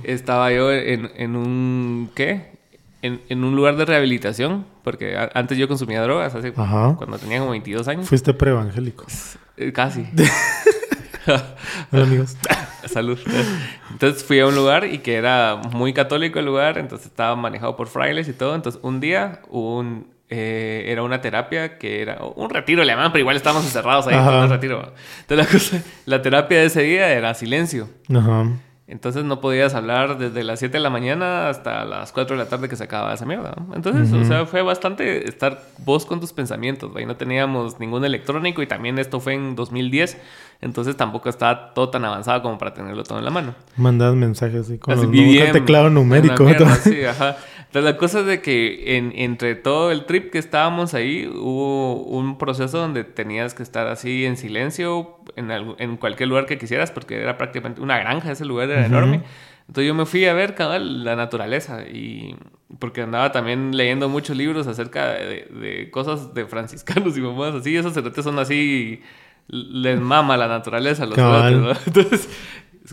estaba yo en, en un, ¿qué? En, en un lugar de rehabilitación, porque a- antes yo consumía drogas, Ajá. cuando tenía como 22 años. Fuiste preevangélico. Eh, Casi. (laughs) (laughs) Hola amigos. Salud. Entonces fui a un lugar y que era muy católico el lugar, entonces estaba manejado por frailes y todo. Entonces un día un, eh, era una terapia que era un retiro le llamaban, pero igual estábamos encerrados ahí en un retiro. Entonces la, cosa, la terapia de ese día era silencio. Ajá. Entonces no podías hablar desde las 7 de la mañana hasta las 4 de la tarde que se acababa esa mierda. ¿no? Entonces, o sea, fue bastante estar vos con tus pensamientos. ¿va? Y no teníamos ningún electrónico y también esto fue en 2010. Entonces tampoco estaba todo tan avanzado como para tenerlo todo en la mano. Mandas mensajes así con Así, los BBM, teclado numérico. (laughs) mierda, sí, ajá. Entonces la cosa es de que en- entre todo el trip que estábamos ahí hubo un proceso donde tenías que estar así en silencio en, en cualquier lugar que quisieras porque era prácticamente una granja, ese lugar era enorme. Entonces yo me fui a ver cabal la naturaleza y porque andaba también leyendo muchos libros acerca de, de cosas de franciscanos y mamás así, esos cerotes son así les mama la naturaleza los cerotes, ¿no? (laughs) Entonces,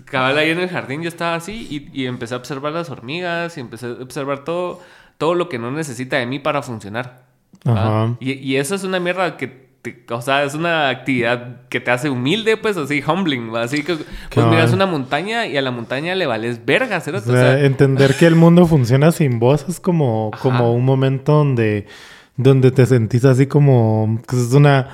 cabal ahí en el jardín yo estaba así y, y empecé a observar las hormigas y empecé a observar todo, todo lo que no necesita de mí para funcionar. Ajá. Y, y eso es una mierda que, te- o sea, es una actividad que te hace humilde, pues así, humbling, ¿va? Así que pues miras una montaña y a la montaña le vales verga, o sea, entender que el mundo funciona sin vos es como, Ajá. como un momento donde, donde te sentís así como que es una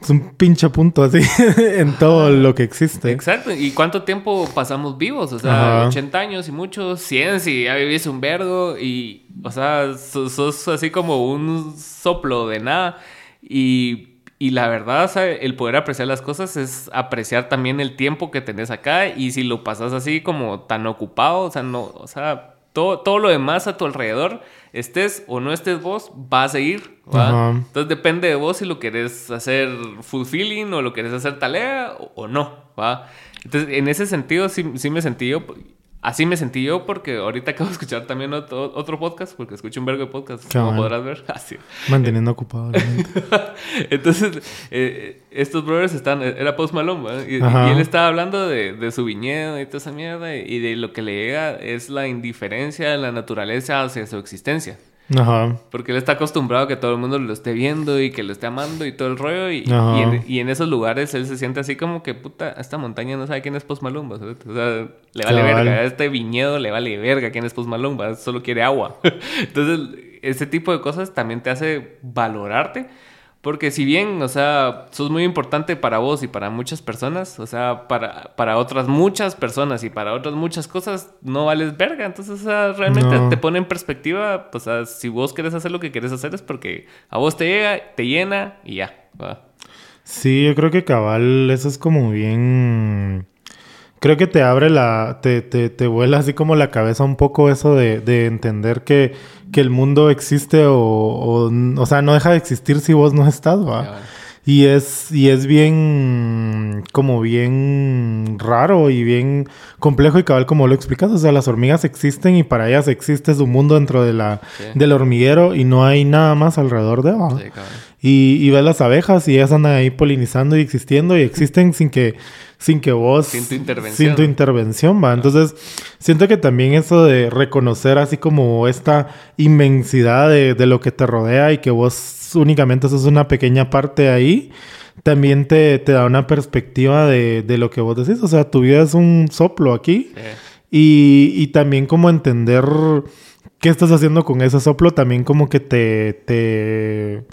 es un pinche punto así (laughs) en todo lo que existe. Exacto. ¿Y cuánto tiempo pasamos vivos? O sea, Ajá. 80 años y muchos, 100 si ya vivís un vergo y, o sea, sos, sos así como un soplo de nada. Y, y la verdad, o sea, el poder apreciar las cosas es apreciar también el tiempo que tenés acá y si lo pasas así como tan ocupado, o sea, no, o sea, todo, todo lo demás a tu alrededor, estés o no estés vos, va a seguir. ¿va? Ajá. Entonces depende de vos si lo querés hacer fulfilling o lo querés hacer tarea o, o no, ¿va? Entonces en ese sentido sí, sí me sentí yo, así me sentí yo porque ahorita acabo de escuchar también otro, otro podcast, porque escucho un vergo de podcast, Qué como podrás ver. (laughs) Así. Manteniendo ocupado. (laughs) Entonces, eh, estos brothers están, era Post Malone, y, y él estaba hablando de, de su viñedo y toda esa mierda, y de lo que le llega es la indiferencia de la naturaleza hacia su existencia. Ajá. Porque él está acostumbrado a que todo el mundo lo esté viendo y que lo esté amando y todo el rollo. Y, y en, y en esos lugares él se siente así como que, puta, esta montaña no sabe quién es Post Malone. ¿va? O sea, le vale Cabal. verga. A este viñedo le vale verga quién es Post Malone. ¿va? Solo quiere agua. (laughs) Entonces, ese tipo de cosas también te hace valorarte. Porque si bien, o sea, sos muy importante para vos y para muchas personas, o sea, para, para otras muchas personas y para otras muchas cosas, no vales verga. Entonces, o sea, realmente No. te pone en perspectiva, pues, o sea, si vos querés hacer lo que querés hacer es porque a vos te llega, te llena y ya. Sí, yo creo que cabal, eso es como bien, creo que te abre la, te, te, te vuela así como la cabeza un poco eso de, de entender que, que el mundo existe o, o, o sea, no deja de existir si vos no estás, ¿va? Y es, y es bien, como bien raro y bien complejo y cabal como lo explicas. O sea, las hormigas existen y para ellas existe su mundo dentro de la, Sí. del hormiguero y no hay nada más alrededor de cabal. Y, y ves las abejas y ellas andan ahí polinizando y existiendo y existen sin que, sin que vos... Sin tu intervención. Sin tu intervención, va. Entonces, siento que también eso de reconocer así como esta inmensidad de, de lo que te rodea y que vos únicamente sos una pequeña parte ahí, también te, te da una perspectiva de, de lo que vos decís. O sea, tu vida es un soplo aquí. Sí. Y, y también como entender qué estás haciendo con ese soplo, también como que te, te,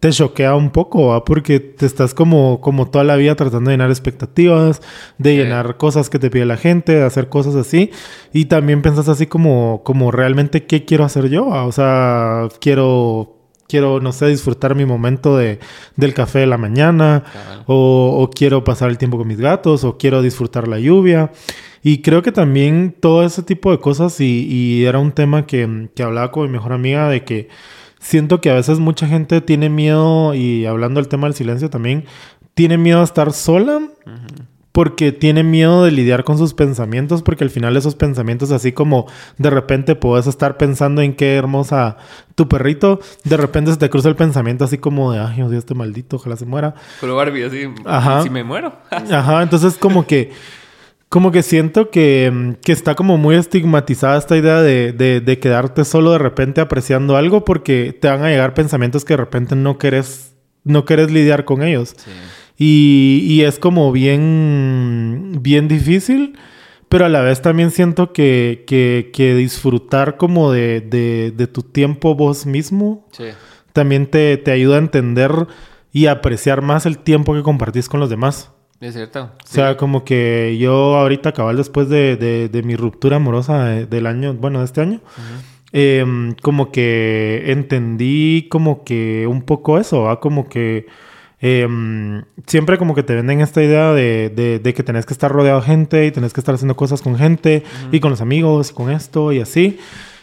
te choquea un poco, ¿va? Porque te estás como, como toda la vida tratando de llenar expectativas, de Sí. llenar cosas que te pide la gente, de hacer cosas así. Y también pensás así como, como realmente qué quiero hacer yo, ¿va? O sea, quiero... Quiero, no sé, disfrutar mi momento de, del café de la mañana, o, o quiero pasar el tiempo con mis gatos, o quiero disfrutar la lluvia. Y creo que también todo ese tipo de cosas, y, y era un tema que, que hablaba con mi mejor amiga, de que siento que a veces mucha gente tiene miedo, y hablando del tema del silencio también, tiene miedo a estar sola porque tiene miedo de lidiar con sus pensamientos, porque al final esos pensamientos, así como de repente puedes estar pensando en qué hermosa tu perrito, de repente se te cruza el pensamiento así como de, ay, odio a este maldito, ojalá se muera. Pero Barbie, así, Ajá. si me muero. (laughs) Ajá, entonces como que, como que siento que, que está como muy estigmatizada esta idea de, de, de quedarte solo de repente apreciando algo porque te van a llegar pensamientos que de repente no querés, no querés lidiar con ellos. Sí. Y, y es como bien, bien difícil, pero a la vez también siento que, que, que disfrutar como de, de, de tu tiempo vos mismo Sí. también te, te ayuda a entender y apreciar más el tiempo que compartís con los demás. Es cierto. O sea, como que yo ahorita, cabal, después de, de- de mi ruptura amorosa de- del año, bueno, de este año, em, como que entendí como que un poco eso, ¿va? Como que em, siempre como que te venden esta idea de, de- de que tenés que estar rodeado de gente y tenés que estar haciendo cosas con gente y con los amigos y con esto y así.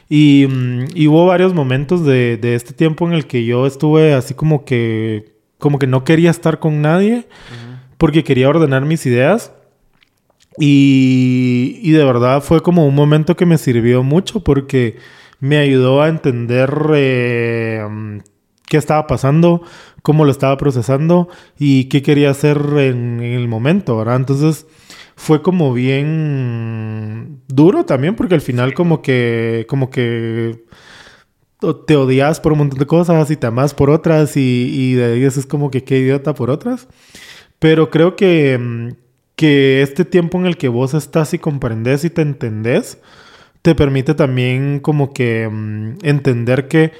Y, mm, y hubo varios momentos de, de este tiempo en el que yo estuve así como que, como que no quería estar con nadie porque quería ordenar mis ideas. Y, y de verdad fue como un momento que me sirvió mucho porque me ayudó a entender eh, mm, qué estaba pasando, cómo lo estaba procesando y qué quería hacer en, en el momento, ¿verdad? Entonces fue como bien duro también porque al final como que, como que te odias por un montón de cosas y te amas por otras y, y de ahí es como que qué idiota por otras. Pero creo que, que este tiempo en el que vos estás y comprendes y te entendés, te permite también como que mm, entender que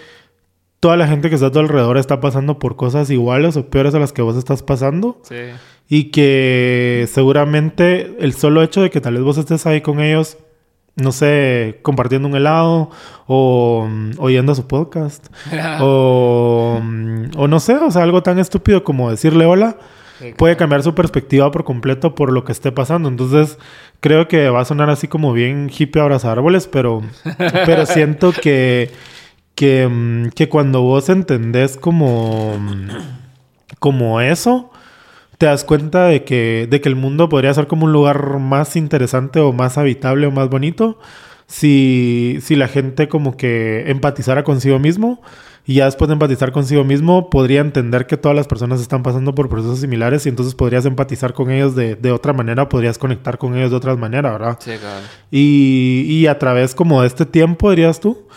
toda la gente que está a tu alrededor está pasando por cosas iguales o peores a las que vos estás pasando Sí. y que seguramente el solo hecho de que tal vez vos estés ahí con ellos, no sé, compartiendo un helado o mm, oyendo su podcast (laughs) o, mm, o no sé, o sea, algo tan estúpido como decirle hola Sí, puede cambiar su perspectiva por completo por lo que esté pasando. Entonces, creo que va a sonar así como bien hippie abrazar árboles, pero, (laughs) pero siento que, que, mm, que cuando vos entendés como, mm, como eso, te das cuenta de que, de que el mundo podría ser como un lugar más interesante o más habitable o más bonito si, si la gente como que empatizara consigo mismo y ya después de empatizar consigo mismo podría entender que todas las personas están pasando por procesos similares y entonces podrías empatizar con ellos de, de otra manera, podrías conectar con ellos de otra manera, ¿verdad? Sí, cabal. Y, y a través como de este tiempo, dirías tú,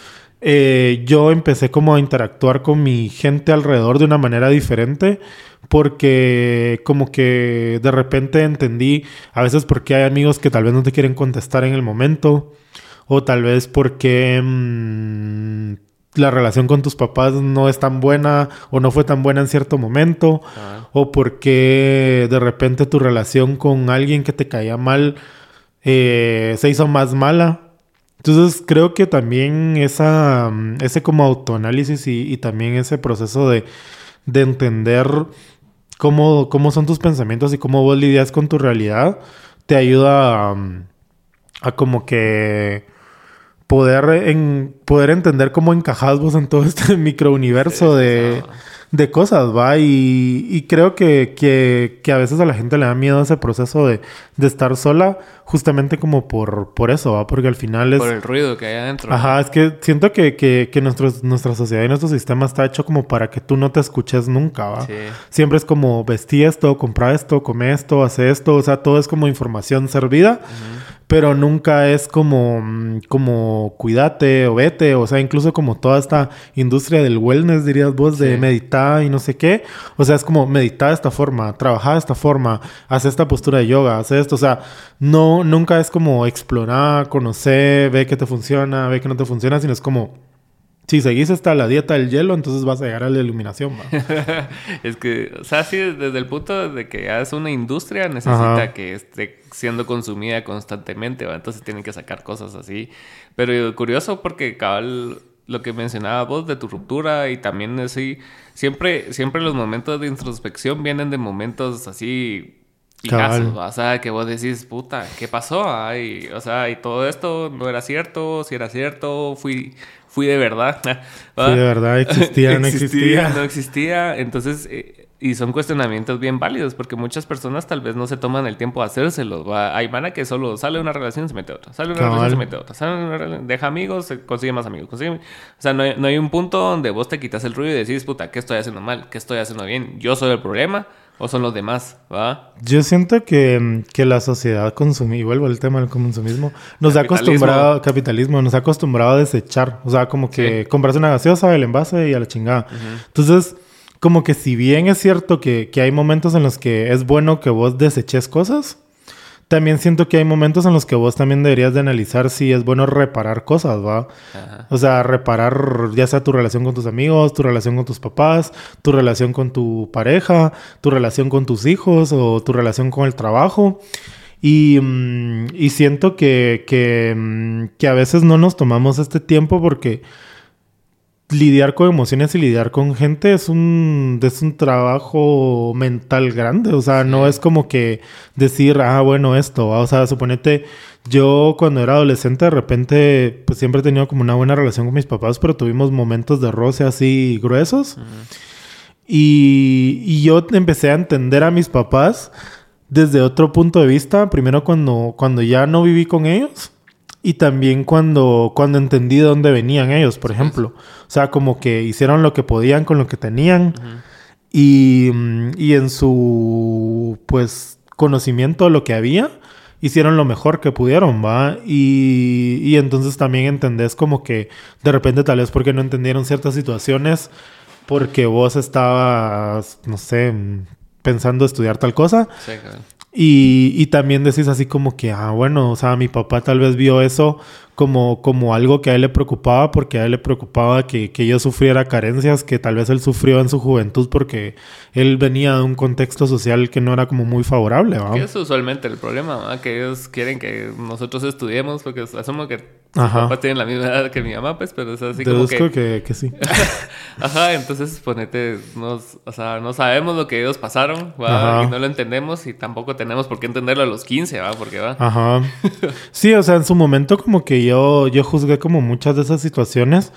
eh, yo empecé como a interactuar con mi gente alrededor de una manera diferente porque como que de repente entendí a veces por qué hay amigos que tal vez no te quieren contestar en el momento o tal vez porque mm, la relación con tus papás no es tan buena o no fue tan buena en cierto momento Cabal. o porque de repente tu relación con alguien que te caía mal eh, se hizo más mala. Entonces creo que también esa, mm, ese como autoanálisis y, y también ese proceso de, de entender cómo, cómo son tus pensamientos y cómo vos lidias con tu realidad, te ayuda a, a como que poder, en, poder entender cómo encajas vos en todo este (laughs) microuniverso de, de cosas, ¿va? Y, y creo que, que, que, a veces a la gente le da miedo ese proceso de, de estar sola, justamente como por, por eso, ¿va? Porque al final es... Por el ruido que hay adentro. Ajá, es que siento que, que, que nuestros, nuestra sociedad y nuestro sistema está hecho como para que tú no te escuches nunca, ¿va? Sí. Siempre es como vestí esto, compra esto, come esto, hace esto, o sea, todo es como información servida. Uh pero nunca es como, mm, como cuídate o vete, o sea, incluso como toda esta industria del wellness, dirías vos, de meditar y no sé qué, o sea, es como meditar de esta forma, trabajar de esta forma, hacer esta postura de yoga, hacer esto, o sea, no, nunca es como explorar, conocer, ve que te funciona, ve que no te funciona, sino es como si seguís hasta la dieta del hielo, entonces vas a llegar a la iluminación. (laughs) es que, o sea, sí, desde el punto de que ya es una industria, necesita que esté siendo consumida constantemente, ¿va? entonces tienen que sacar cosas así. Pero curioso porque cabal lo que mencionaba vos de tu ruptura y también así, siempre, siempre los momentos de introspección vienen de momentos así Picazos, o sea, que vos decís, puta, ¿qué pasó? Ay, o sea, y todo esto no era cierto, si era cierto, fui fui de verdad. (laughs) Fui de verdad, existía, no existía. No existía. Entonces, eh, y son cuestionamientos bien válidos, porque muchas personas tal vez no se toman el tiempo de hacérselo. Hay mana que solo sale una relación, se mete otra. Sale una relación, se mete otra. Sale una relación, deja amigos, consigue más amigos. Consigue... O sea, no hay, no hay un punto donde vos te quitas el ruido y decís, puta, ¿qué estoy haciendo mal? ¿Qué estoy haciendo bien? ¿Yo soy el problema? ¿O son los demás? ¿va? Yo siento que, que la sociedad consumida, y vuelvo al tema del consumismo, nos ha acostumbrado, capitalismo, nos ha acostumbrado a desechar. O sea, como que compras una gaseosa, el envase y a la chingada. Entonces, como que si bien es cierto que, que hay momentos en los que es bueno que vos deseches cosas, también siento que hay momentos en los que vos también deberías de analizar si es bueno reparar cosas, ¿va? O sea, reparar ya sea tu relación con tus amigos, tu relación con tus papás, tu relación con tu pareja, tu relación con tus hijos o tu relación con el trabajo. Y, mm, y siento que, que, mm, que a veces no nos tomamos este tiempo porque lidiar con emociones y lidiar con gente es un, es un trabajo mental grande. O sea, no es como que decir, ah, bueno, esto. O sea, suponete, yo cuando era adolescente, de repente, pues siempre he tenido como una buena relación con mis papás, pero tuvimos momentos de roce así gruesos. y, y yo empecé a entender a mis papás desde otro punto de vista. Primero cuando, cuando ya no viví con ellos. Y también cuando, cuando entendí de dónde venían ellos, por ejemplo. O sea, como que hicieron lo que podían con lo que tenían. y, y, en su, pues, conocimiento de lo que había, hicieron lo mejor que pudieron, ¿va? Y, y entonces también entendés como que de repente tal vez porque no entendieron ciertas situaciones, porque vos estabas, no sé, pensando estudiar tal cosa. Sí, claro. Y, y, también decís así como que, ah, bueno, o sea, mi papá tal vez vio eso como, como algo que a él le preocupaba, porque a él le preocupaba que, que, yo sufriera carencias que tal vez él sufrió en su juventud porque él venía de un contexto social que no era como muy favorable. ¿va? Que es usualmente el problema, que ellos quieren que nosotros estudiemos porque asumo que Ajá. papás tienen la misma edad que mi mamá, pues, pero es así como que... que... que, sí. (laughs) Ajá, entonces ponete, nos, o sea, no sabemos lo que ellos pasaron, ¿va? y no lo entendemos y tampoco tenemos por qué entenderlo a los 15, ¿va? Porque va. Ajá. (laughs) Sí, o sea, en su momento como que yo, yo juzgué como muchas de esas situaciones,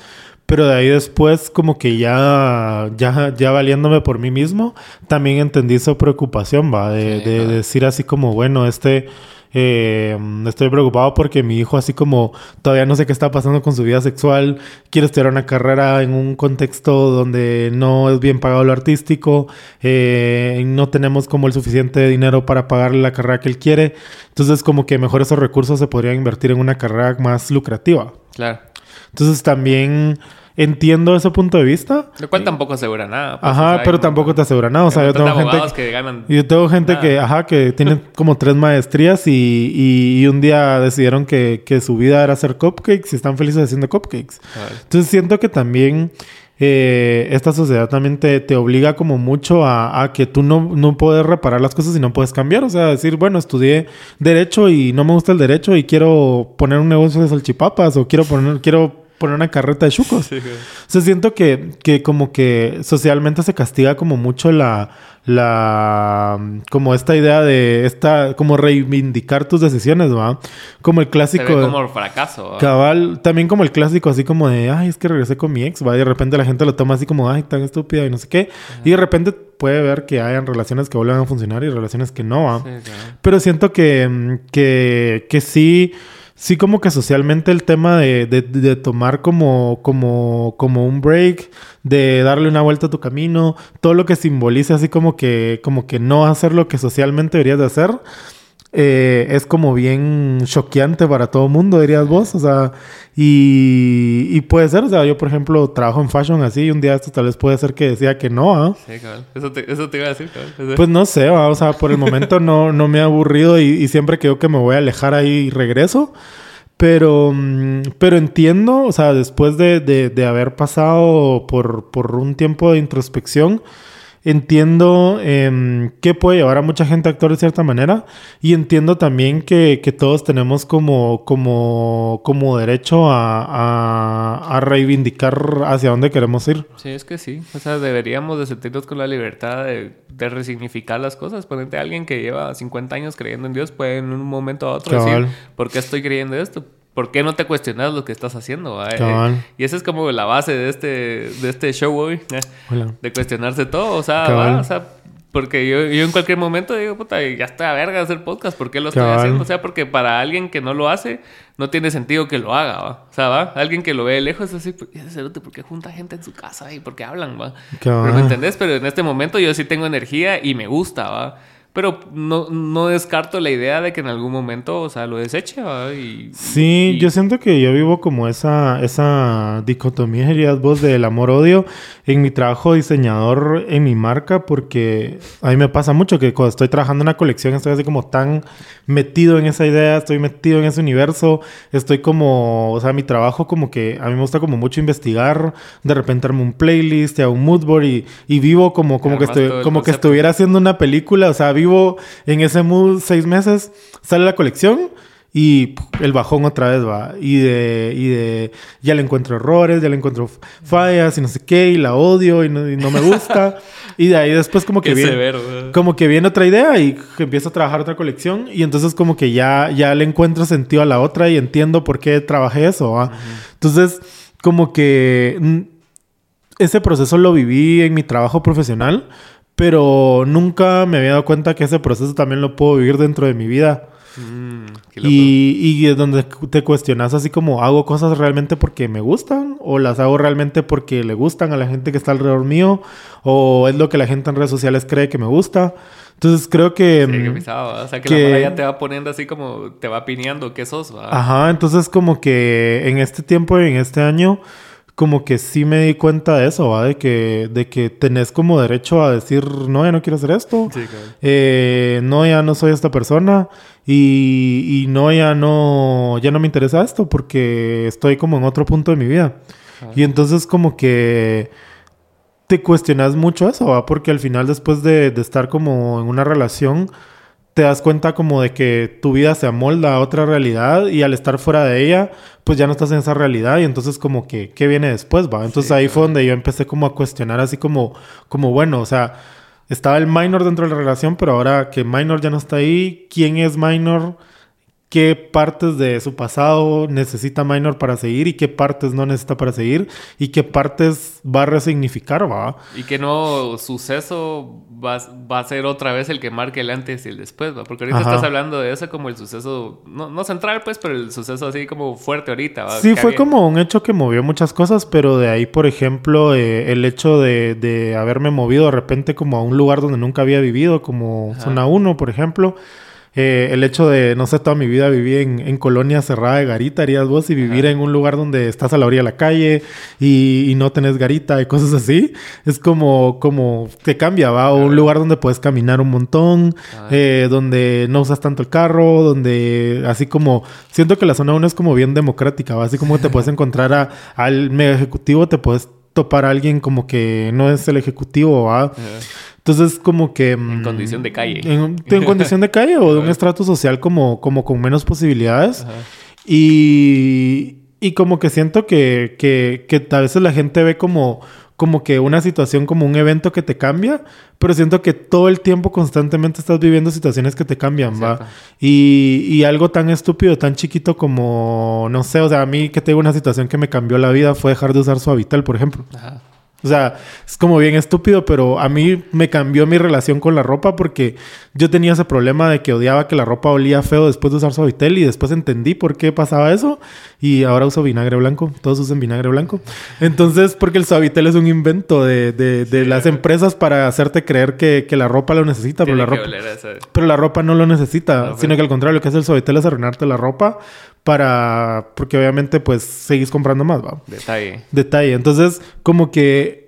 pero de ahí después como que ya, ya, ya valiéndome por mí mismo, también entendí su preocupación, va, de, de decir así como, bueno, este eh, estoy preocupado porque mi hijo, así como todavía no sé qué está pasando con su vida sexual, quiere estudiar una carrera en un contexto donde no es bien pagado lo artístico, eh, no tenemos como el suficiente dinero para pagarle la carrera que él quiere. Entonces, como que mejor esos recursos se podrían invertir en una carrera más lucrativa. Claro. Entonces, también entiendo ese punto de vista. Lo cual tampoco asegura nada. Pues, ajá, pero tampoco te asegura nada. O sea, yo tengo gente que, ganan yo tengo gente que, ajá, que tienen (laughs) como tres maestrías y, y, un día decidieron que, que, su vida era hacer cupcakes y están felices haciendo cupcakes. Entonces siento que también eh, esta sociedad también te, te obliga como mucho a, a, que tú no, no puedes reparar las cosas y no puedes cambiar. O sea, decir, bueno, estudié derecho y no me gusta el derecho y quiero poner un negocio de salchipapas o quiero poner, quiero poner una carreta de chucos. Sí, güey. O sea, siento que, que como que socialmente se castiga como mucho la, la, como esta idea de esta, como reivindicar tus decisiones, ¿va? Como el Se clásico. ve como fracaso. ¿va? Cabal, también como el clásico así como de, ay, es que regresé con mi ex, va, y de repente la gente lo toma así como, ay, tan estúpida y no sé qué. Y de repente puede ver que hayan relaciones que vuelvan a funcionar y relaciones que no, ¿va? Sí, claro. Pero siento que, que, que sí, sí como que socialmente el tema de, de, de tomar como, como, como un break, de darle una vuelta a tu camino, todo lo que simbolice así como que, como que no hacer lo que socialmente deberías de hacer, eh, es como bien choqueante para todo el mundo, dirías vos. O sea, y, y puede ser, o sea, yo por ejemplo trabajo en fashion así y un día esto tal vez puede ser que decía que no, ¿ah? Sí, cabal. Eso te, eso te iba a decir, cabal. Pues no sé, ¿va? o sea, por el momento no, no me ha aburrido y, y siempre creo que me voy a alejar ahí y regreso. Pero, mm, pero entiendo, o sea, después de, de- de haber pasado por, por un tiempo de introspección, entiendo em, que puede llevar a mucha gente a actuar de cierta manera y entiendo también que, que todos tenemos como, como, como derecho a, a- a reivindicar hacia dónde queremos ir. Sí, es que sí. O sea, deberíamos de sentirnos con la libertad de, de resignificar las cosas. Ponente a alguien que lleva 50 años creyendo en Dios puede en un momento a otro Cabal. decir, ¿por qué estoy creyendo esto? ¿Por qué no te cuestionas lo que estás haciendo? Eh, y esa es como la base de este, de este show hoy. eh, Hola. De cuestionarse todo. O sea, va, o sea porque yo, yo en cualquier momento digo, puta, ya está a verga hacer podcast. ¿Por qué lo estoy haciendo? O sea, porque para alguien que no lo hace, no tiene sentido que lo haga, ¿va? O sea, ¿va? Alguien que lo ve de lejos es así, "¿Y ese cerote por qué junta gente en su casa y por qué hablan, ¿va? Pero me entendés, pero en este momento yo sí tengo energía y me gusta, ¿va? Pero no, no descarto la idea de que en algún momento, o sea, lo deseche. Y, Sí, y- yo siento que yo vivo como esa, esa dicotomía, dirías vos, del amor-odio en mi trabajo diseñador, en mi marca, porque a mí me pasa mucho que cuando estoy trabajando en una colección estoy así como tan metido en esa idea, estoy metido en ese universo, estoy como, o sea, mi trabajo como que a mí me gusta como mucho investigar, de repente armo un playlist, hago un mood board y, y vivo como, como, que, estoy, como que estuviera haciendo una película, o sea, vivo en ese mood seis meses, sale la colección. Y puf, el bajón otra vez va. Y de, y de ya le encuentro errores, ya le encuentro fallas y no sé qué, y la odio y no, y no me gusta. (laughs) y de ahí después como que Qué viene, como que viene otra idea y empiezo a trabajar otra colección. Y entonces como que ya, ya le encuentro sentido a la otra y entiendo por qué trabajé eso. ¿va? Entonces como que mm, ese proceso lo viví en mi trabajo profesional, pero nunca me había dado cuenta que ese proceso también lo puedo vivir dentro de mi vida. Mm. Y, y es donde te cuestionas así como, ¿hago cosas realmente porque me gustan? ¿O las hago realmente porque le gustan a la gente que está alrededor mío? ¿O es lo que la gente en redes sociales cree que me gusta? Entonces creo que... Sí, mm, pisado, ¿va? O sea, que, que- la ya te va poniendo así como, te va pineando qué sos. Ajá, entonces como que en este tiempo y en este año, como que sí me di cuenta de eso, ¿va? De que, de que tenés como derecho a decir, no, ya no quiero hacer esto. Sí. Eh, no, ya no soy esta persona. Y, y no, ya no, ya no me interesa esto porque estoy como en otro punto de mi vida. Y entonces como que te cuestionas mucho eso, ¿va? Porque al final después de, de estar como en una relación, te das cuenta como de que tu vida se amolda a otra realidad y al estar fuera de ella, pues ya no estás en esa realidad y entonces como que, ¿qué viene después, va? Entonces Sí, ahí claro. fue donde yo empecé como a cuestionar así como, como bueno, o sea, estaba el minor dentro de la relación, pero ahora que minor ya no está ahí, ¿quién es minor? Qué partes de su pasado necesita Minor para seguir y qué partes no necesita para seguir y qué partes va a resignificar, va. Y que no suceso va, va a ser otra vez el que marque el antes y el después, ¿va? Porque ahorita Ajá. estás hablando de eso como el suceso, no, no central pues, pero el suceso así como fuerte ahorita, ¿va? Sí, Que fue había- como un hecho que movió muchas cosas, pero de ahí, por ejemplo, eh, el hecho de, de haberme movido de repente como a un lugar donde nunca había vivido, como Ajá. Zona 1, por ejemplo. Eh, el hecho de, no sé, toda mi vida viví en, en colonia cerrada de garita, harías vos, y vivir Ajá. en un lugar donde estás a la orilla de la calle y, y no tenés garita y cosas así, es como, como te cambia, ¿va? O un lugar donde puedes caminar un montón, Ajá. eh, donde no usas tanto el carro, donde así como, siento que la zona 1 es como bien democrática, ¿va? Así como te puedes (laughs) encontrar a- al mega ejecutivo, te puedes topar a alguien como que no es el ejecutivo, ¿va? Entonces, como que... En mm, condición de calle. En, en condición de calle o de un (laughs) estrato social como, como con menos posibilidades. Ajá. Y, y como que siento que, que, que a veces la gente ve como como que una situación como un evento que te cambia, pero siento que todo el tiempo constantemente estás viviendo situaciones que te cambian, ¿va? Y, y, algo tan estúpido, tan chiquito como, no sé, o sea, a mí que tengo una situación que me cambió la vida fue dejar de usar Suavitel, por ejemplo. Ajá. O sea, es como bien estúpido, pero a mí me cambió mi relación con la ropa porque yo tenía ese problema de que odiaba que la ropa olía feo después de usar suavitel y después entendí por qué pasaba eso y ahora uso vinagre blanco. Todos usan vinagre blanco. Entonces, porque el suavitel es un invento de, de, las empresas para hacerte creer que, que la ropa lo necesita, pero la ropa, pero la ropa no lo necesita, sino que al contrario, lo que hace el suavitel es arruinarte la ropa para... Porque obviamente pues seguís comprando más, ¿va? Detalle. Detalle. Entonces, como que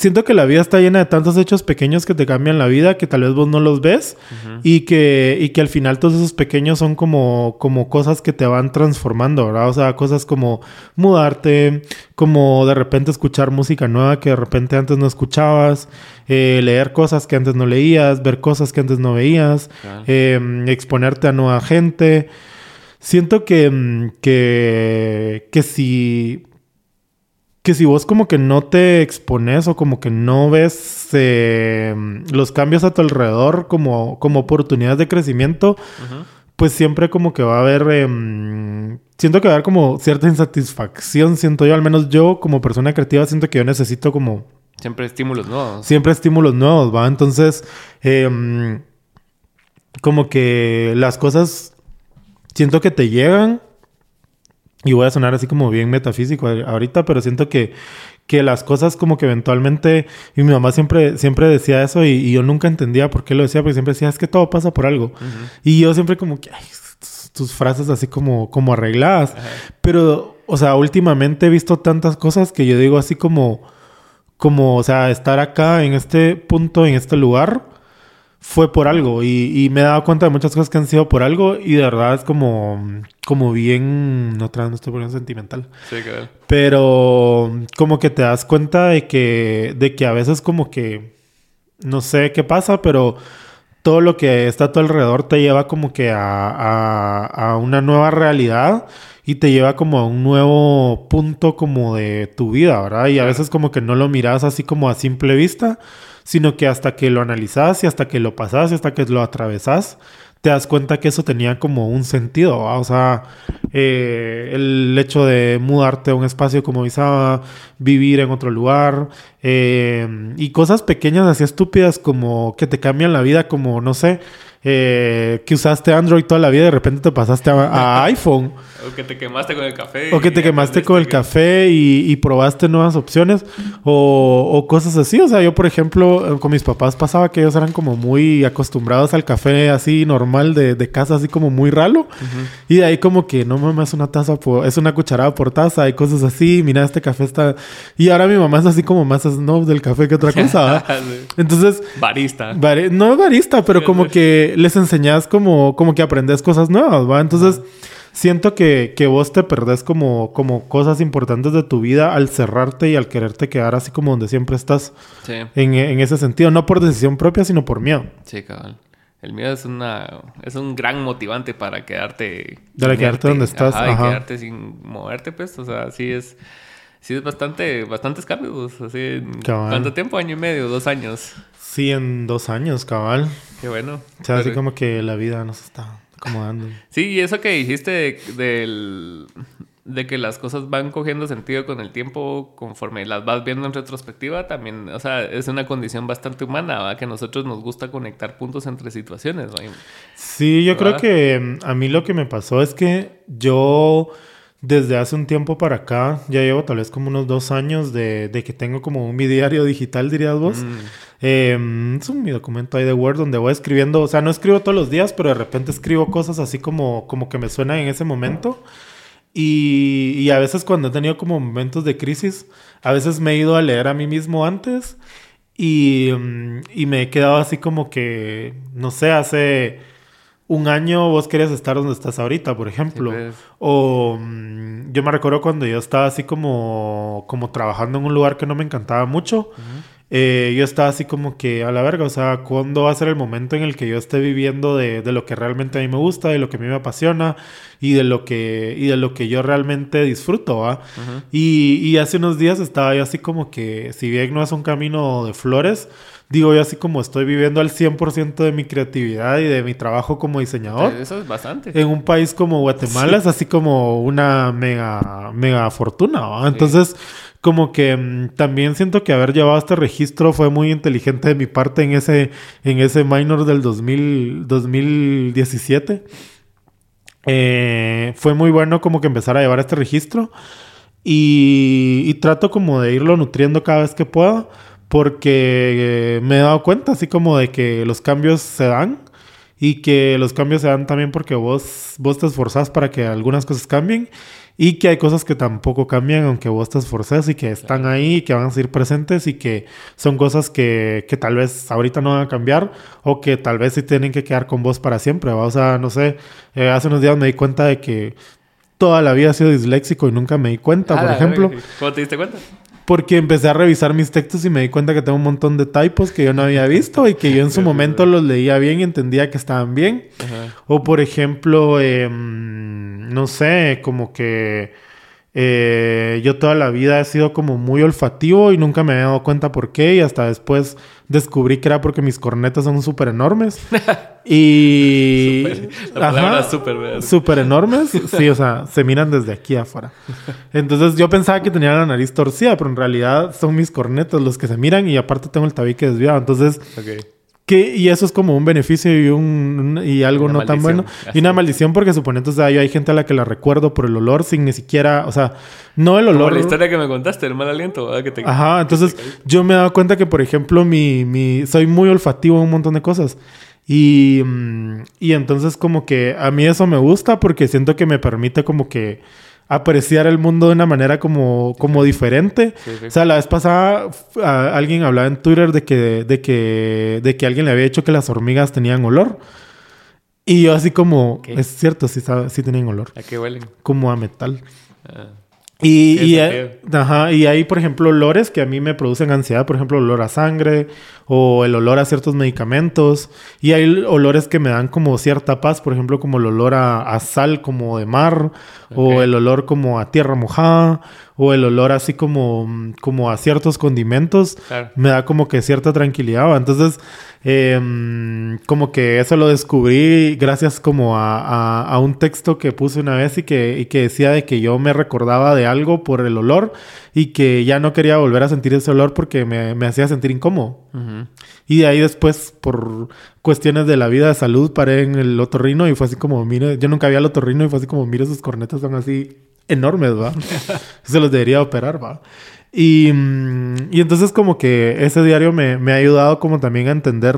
siento que la vida está llena de tantos hechos pequeños que te cambian la vida que tal vez vos no los ves y, que, y que al final todos esos pequeños son como, como cosas que te van transformando, ¿verdad? O sea, cosas como mudarte, como de repente escuchar música nueva que de repente antes no escuchabas, eh, leer cosas que antes no leías, ver cosas que antes no veías, em, exponerte a nueva gente. Siento que, mm, que, que si que si vos como que no te expones o como que no ves eh, los cambios a tu alrededor como, como oportunidades de crecimiento, pues siempre como que va a haber, em, siento que va a haber como cierta insatisfacción, siento yo, al menos yo como persona creativa siento que yo necesito como... Siempre estímulos nuevos. Siempre estímulos nuevos, ¿va? Entonces, em, como que las cosas siento que te llegan. Y voy a sonar así como bien metafísico ahorita, pero siento que, que las cosas como que eventualmente... Y mi mamá siempre, siempre decía eso y, yo nunca entendía por qué lo decía, porque siempre decía, es que todo pasa por algo. Y yo siempre como que, ay, tus frases así como, como arregladas. Pero, o sea, últimamente he visto tantas cosas que yo digo así como, como, o sea, estar acá en este punto, en este lugar fue por algo y, me he dado cuenta de muchas cosas que han sido por algo y de verdad es como, como bien, no, no estoy poniendo sentimental. Sí, claro. Pero como que te das cuenta de que, de que a veces como que, no sé qué pasa, pero todo lo que está a tu alrededor te lleva como que a, a, una nueva realidad y te lleva como a un nuevo punto como de tu vida, ¿verdad? Y a veces como que no lo miras así como a simple vista sino que hasta que lo analizas y hasta que lo pasas y hasta que lo atravesas, te das cuenta que eso tenía como un sentido, o sea, eh, el hecho de mudarte a un espacio como Isaba, vivir en otro lugar, eh, y cosas pequeñas así estúpidas como que te cambian la vida, como, no sé, eh, que usaste Android toda la vida y de repente te pasaste a, (laughs) iPhone. O que te quemaste con el café. O que te quemaste con el café y, probaste nuevas opciones o, cosas así. O sea, yo, por ejemplo, con mis papás pasaba que ellos eran como muy acostumbrados al café así normal de, casa, así como muy ralo. Y de ahí como que, no mames, es una taza, por, es una cucharada por taza y cosas así. Mira, este café está... Y ahora mi mamá es así como más snob del café que otra (laughs) cosa. Entonces... Barista. no barista, pero como que les enseñas como, como que aprendes cosas nuevas, ¿va? Entonces, siento que, que, vos te perdés como, como cosas importantes de tu vida al cerrarte y al quererte quedar así como donde siempre estás. Sí. En, en ese sentido, no por decisión propia, sino por miedo. Sí, cabal. El miedo es una es un gran motivante para quedarte para quedarte donde estás, ajá, y quedarte sin moverte, pues, o sea, sí es sí es bastante bastantes cambios, así ¿Cuánto tiempo? Año y medio, dos años. Sí, en dos años, cabal. Qué bueno. O sea, así como que la vida nos está acomodando. Sí, y eso que dijiste del, de que las cosas van cogiendo sentido con el tiempo conforme las vas viendo en retrospectiva, también, o sea, es una condición bastante humana, ¿va? Que a nosotros nos gusta conectar puntos entre situaciones, ¿va? Sí, yo creo que mm, a mí lo que me pasó es que yo desde hace un tiempo para acá, ya llevo tal vez como unos dos años de, de que tengo como un mi diario digital, dirías vos. Mm. Em, es un mi documento ahí de Word donde voy escribiendo, o sea, no escribo todos los días, pero de repente escribo cosas así como, como que me suenan en ese momento. Y, y a veces cuando he tenido como momentos de crisis, a veces me he ido a leer a mí mismo antes y, mm, y me he quedado así como que, no sé, hace un año vos querías estar donde estás ahorita, por ejemplo. Pues. O mm, yo me recuerdo cuando yo estaba así como, como trabajando en un lugar que no me encantaba mucho. eh, yo estaba así como que a la verga, o sea, ¿cuándo va a ser el momento en el que yo esté viviendo de, de, lo que realmente a mí me gusta, de lo que a mí me apasiona y de lo que, y de lo que yo realmente disfruto, ¿va? y, y, hace unos días estaba yo así como que, si bien no es un camino de flores, digo yo así como estoy viviendo al 100% de mi creatividad y de mi trabajo como diseñador. Eso es bastante. En un país como Guatemala es así como una mega, mega fortuna, ¿va? Entonces como que mm, también siento que haber llevado este registro fue muy inteligente de mi parte en ese, en ese minor del 2000, 2017. Eh, fue muy bueno como que empezar a llevar este registro y, y, trato como de irlo nutriendo cada vez que pueda porque eh, me he dado cuenta así como de que los cambios se dan y que los cambios se dan también porque vos, vos te esforzás para que algunas cosas cambien y que hay cosas que tampoco cambian aunque vos te esforces y que están ahí y que van a seguir presentes y que son cosas que, que, tal vez ahorita no van a cambiar o que tal vez sí tienen que quedar con vos para siempre. ¿va? O sea, no sé, eh, hace unos días me di cuenta de que toda la vida he sido disléxico y nunca me di cuenta, Ah, por ejemplo. ¿Cómo te diste cuenta? Porque empecé a revisar mis textos y me di cuenta que tengo un montón de typos que yo no había visto y que yo en su (laughs) momento los leía bien y entendía que estaban bien. Ajá. O por ejemplo, em, no sé, como que eh, yo toda la vida he sido como muy olfativo y nunca me había dado cuenta por qué y hasta después descubrí que era porque mis cornetas son súper enormes. (laughs) y... La palabra súper. Súper enormes. Sí, o sea, se miran desde aquí afuera. Entonces yo pensaba que tenía la nariz torcida, pero en realidad son mis cornetas los que se miran y aparte tengo el tabique desviado. Entonces, Ok. Que, y eso es como un beneficio y, un, un- y algo Una no tan bueno. Y una maldición porque suponete, o sea, yo hay gente a la que la recuerdo por el olor sin ni siquiera, o sea, no el olor. la historia que me contaste, el mal aliento, ¿verdad? Que te... Ajá, entonces yo me he dado cuenta que, por ejemplo, mi, mi, soy muy olfativo en un montón de cosas. Y, mm, y entonces como que a mí eso me gusta porque siento que me permite como que apreciar el mundo de una manera como, como diferente. Sí, sí. O sea, la vez pasada a- alguien hablaba en Twitter de que, de, que, de que alguien le había dicho que las hormigas tenían olor. Y yo así como, ¿Qué? es cierto, sí, sí tenían olor, ¿A qué huelen? como a metal. Ah. Y, y, sentido. eh, ajá, y hay, por ejemplo, olores que a mí me producen ansiedad, por ejemplo, olor a sangre o el olor a ciertos medicamentos. Y hay olores que me dan como cierta paz, por ejemplo, como el olor a, a sal como de mar, o el olor como a tierra mojada, o el olor así como, como a ciertos condimentos. Claro. Me da como que cierta tranquilidad. ¿va? Entonces, eh, como que eso lo descubrí gracias como a, a- a un texto que puse una vez y que, y que decía de que yo me recordaba de algo por el olor y que ya no quería volver a sentir ese olor porque me, me hacía sentir incómodo. Y de ahí después, por cuestiones de la vida de salud, paré en el otorrino y fue así como, mire, yo nunca había el otorrino y fue así como, mire, sus cornetas son así enormes, ¿va? Se los debería operar, ¿va? Y, mm, y entonces como que ese diario me, me ha ayudado como también a entender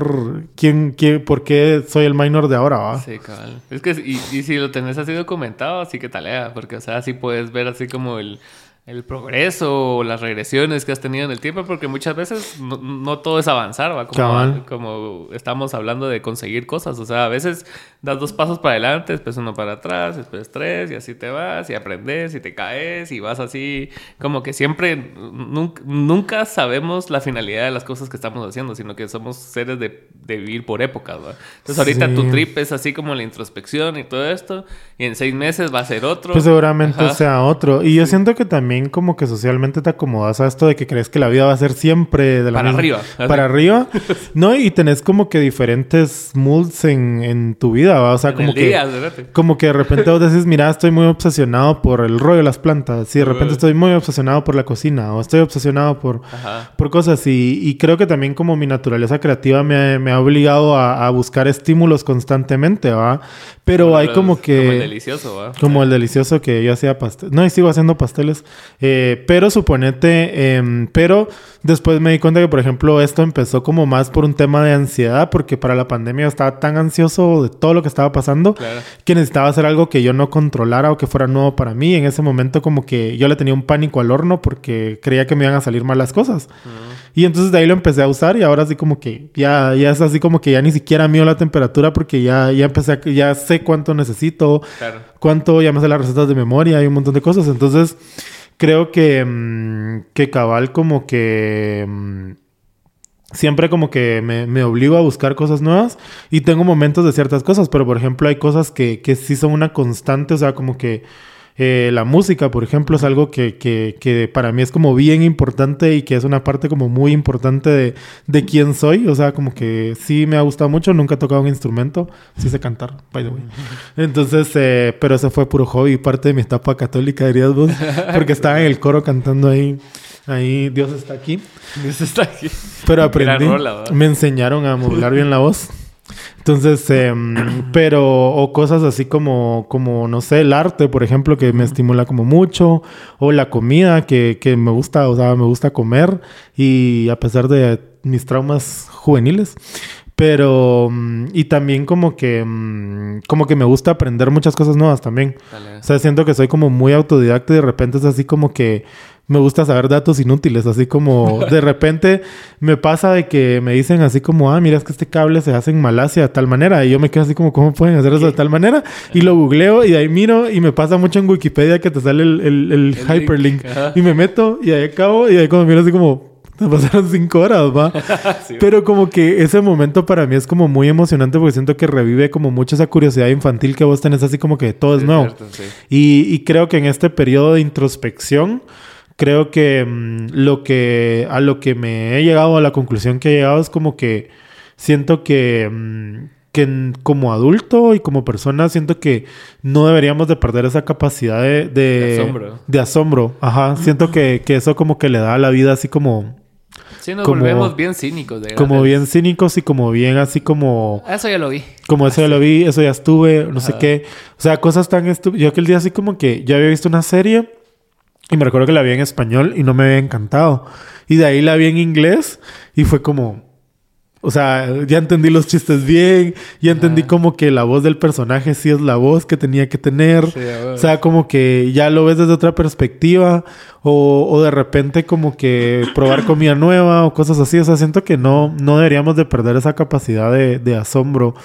quién, quién, por qué soy el minor de ahora, ¿va? Sí, cabal. Es que, y, y si lo tenés así documentado, así que talea, porque, o sea, así puedes ver así como el, el progreso o las regresiones que has tenido en el tiempo, porque muchas veces no, no todo es avanzar, ¿va? Como, Cabal. como estamos hablando de conseguir cosas, o sea, a veces das dos pasos para adelante, después uno para atrás, después tres, y así te vas, y aprendes, y te caes, y vas así, como que siempre, nunca, nunca sabemos la finalidad de las cosas que estamos haciendo, sino que somos seres de, de vivir por épocas, ¿va? Entonces ahorita Sí. tu trip es así como la introspección y todo esto, y en seis meses va a ser otro. Pues seguramente Ajá. sea otro. Y yo siento que también como que socialmente te acomodas a esto de que crees que la vida va a ser siempre de la Para misma- arriba, así. Para arriba. (laughs) No, y tenés como que diferentes moods en, en tu vida, ¿va? O sea, En como el que... día. Como que de repente vos decís, mira, estoy muy obsesionado por el rollo de las plantas. Y de repente estoy muy obsesionado por la cocina. O estoy obsesionado por, Ajá. por cosas. Y, y creo que también como mi naturaleza creativa me, me ha obligado a, a buscar estímulos constantemente, ¿va? Pero hay como que... Como el delicioso, ¿va? Como el delicioso que yo hacía pastel. No, y sigo haciendo pasteles. Eh, pero suponete, em, pero después me di cuenta que, por ejemplo, esto empezó como más por un tema de ansiedad, porque para la pandemia yo estaba tan ansioso de todo lo que estaba pasando Claro. que necesitaba hacer algo que yo no controlara o que fuera nuevo para mí. En ese momento como que yo le tenía un pánico al horno porque creía que me iban a salir mal las cosas. Y entonces de ahí lo empecé a usar y ahora así como que ya, ya es así como que ya ni siquiera mío la temperatura porque ya, ya empecé a, ya sé cuánto necesito, Claro. cuánto, ya me sé las recetas de memoria y un montón de cosas. Entonces creo que, mm, que cabal como que... mm, siempre como que me, me, obligo a buscar cosas nuevas y tengo momentos de ciertas cosas, pero por ejemplo hay cosas que, que sí son una constante, o sea, como que eh, la música, por ejemplo, es algo que, que, que, para mí es como bien importante y que es una parte como muy importante de, de quién soy, o sea, como que sí me ha gustado mucho, nunca he tocado un instrumento, sí sé cantar, by the way. Entonces, eh, pero eso fue puro hobby, parte de mi etapa católica, dirías vos, (laughs) porque estaba en el coro cantando ahí. Ahí Dios está aquí. Dios está aquí. Pero aprendí. me enseñaron a modular bien la voz. Entonces, em, pero, o cosas así como, como, no sé, el arte, por ejemplo, que me estimula como mucho, o la comida, que, que me gusta, o sea, me gusta comer, y a pesar de mis traumas juveniles, pero, mm, y también como que, mm, como que me gusta aprender muchas cosas nuevas también. O sea, siento que soy como muy autodidacta y de repente es así como que me gusta saber datos inútiles, así como de (laughs) repente me pasa de que me dicen así como, ah, mira, es que este cable se hace en Malasia de tal manera, y yo me quedo así como, ¿cómo pueden hacer eso de tal manera? Y lo googleo y ahí miro y me pasa mucho en Wikipedia que te sale el, el, hyperlink y me meto y ahí acabo y ahí como miro así como, te pasaron cinco horas, va. (laughs) Pero como que ese momento para mí es como muy emocionante porque siento que revive como mucho esa curiosidad infantil que vos tenés así como que todo es nuevo. y, y, creo que en este periodo de introspección creo que mm, lo que a lo que me he llegado a la conclusión que he llegado es como que siento que mm, que como adulto y como persona siento que no deberíamos de perder esa capacidad de, de, asombro. De asombro. Ajá. Siento que, que, eso como que le da a la vida así como... Sí, nos volvemos bien cínicos. De como bien cínicos y como bien así como... Eso ya lo vi. Como eso ya lo vi, eso ya estuve, no sé qué. O sea, cosas tan estúpidas. Yo aquel día así como que ya había visto una serie y me recuerdo que la vi en español y no me había encantado. Y de ahí la vi en inglés y fue como... O sea, ya entendí los chistes bien, ya entendí como que la voz del personaje sí es la voz que tenía que tener. o sea, como que ya lo ves desde otra perspectiva o, o, de repente como que probar (clears throat) comida nueva o cosas así. O sea, siento que no, no deberíamos de perder esa capacidad de, de asombro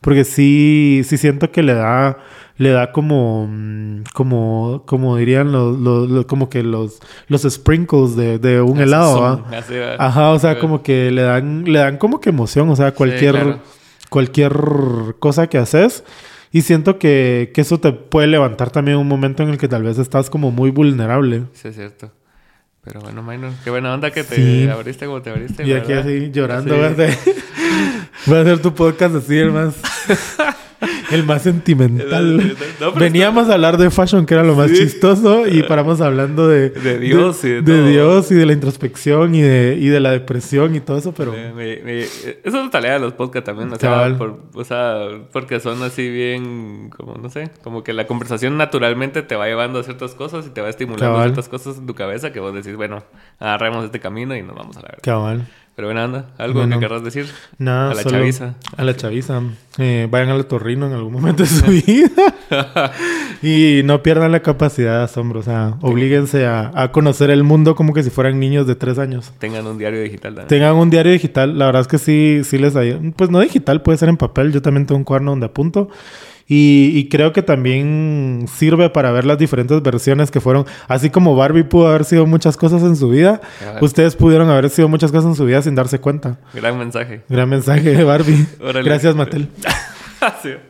porque sí, sí siento que le da le da como, mm, como, como dirían los, los, como que los, los sprinkles de, de un helado, Ajá, o sea, como que le dan, le dan como que emoción, o sea, cualquier, cualquier cosa que haces. Y siento que, que, eso te puede levantar también un momento en el que tal vez estás como muy vulnerable. Sí, es cierto. Pero bueno, Minor, qué buena onda que te abriste como te abriste. Y aquí así llorando, (laughs) Voy a hacer tu podcast así, más. (laughs) el más sentimental. Veníamos a hablar de fashion, que era lo más chistoso, y paramos hablando de, de Dios y de, de Dios y de la introspección y de, y de la depresión y todo eso, pero. eso es tarea de los podcasts también, o sea, o sea, porque son así bien, como no sé, como que la conversación naturalmente te va llevando a ciertas cosas y te va estimulando ciertas cosas en tu cabeza que vos decís, bueno, agarremos este camino y nos vamos a la verdad. Cabal. Pero bueno, anda, ¿algo que querrás decir? Nada, a la chaviza. A la chaviza. Eh, vayan al torrino en algún momento de su (laughs) vida. (laughs) y no pierdan la capacidad de asombro. O sea, oblíguense a, a, conocer el mundo como que si fueran niños de tres años. Tengan un diario digital también. Tengan un diario digital. La verdad es que sí, sí les ayuda. Pues no digital, puede ser en papel. Yo también tengo un cuaderno donde apunto. Y, creo que también sirve para ver las diferentes versiones que fueron. Así como Barbie pudo haber sido muchas cosas en su vida, ustedes pudieron haber sido muchas cosas en su vida sin darse cuenta. Gran mensaje. Gran mensaje, Barbie. (laughs) Gracias, Mattel. (laughs)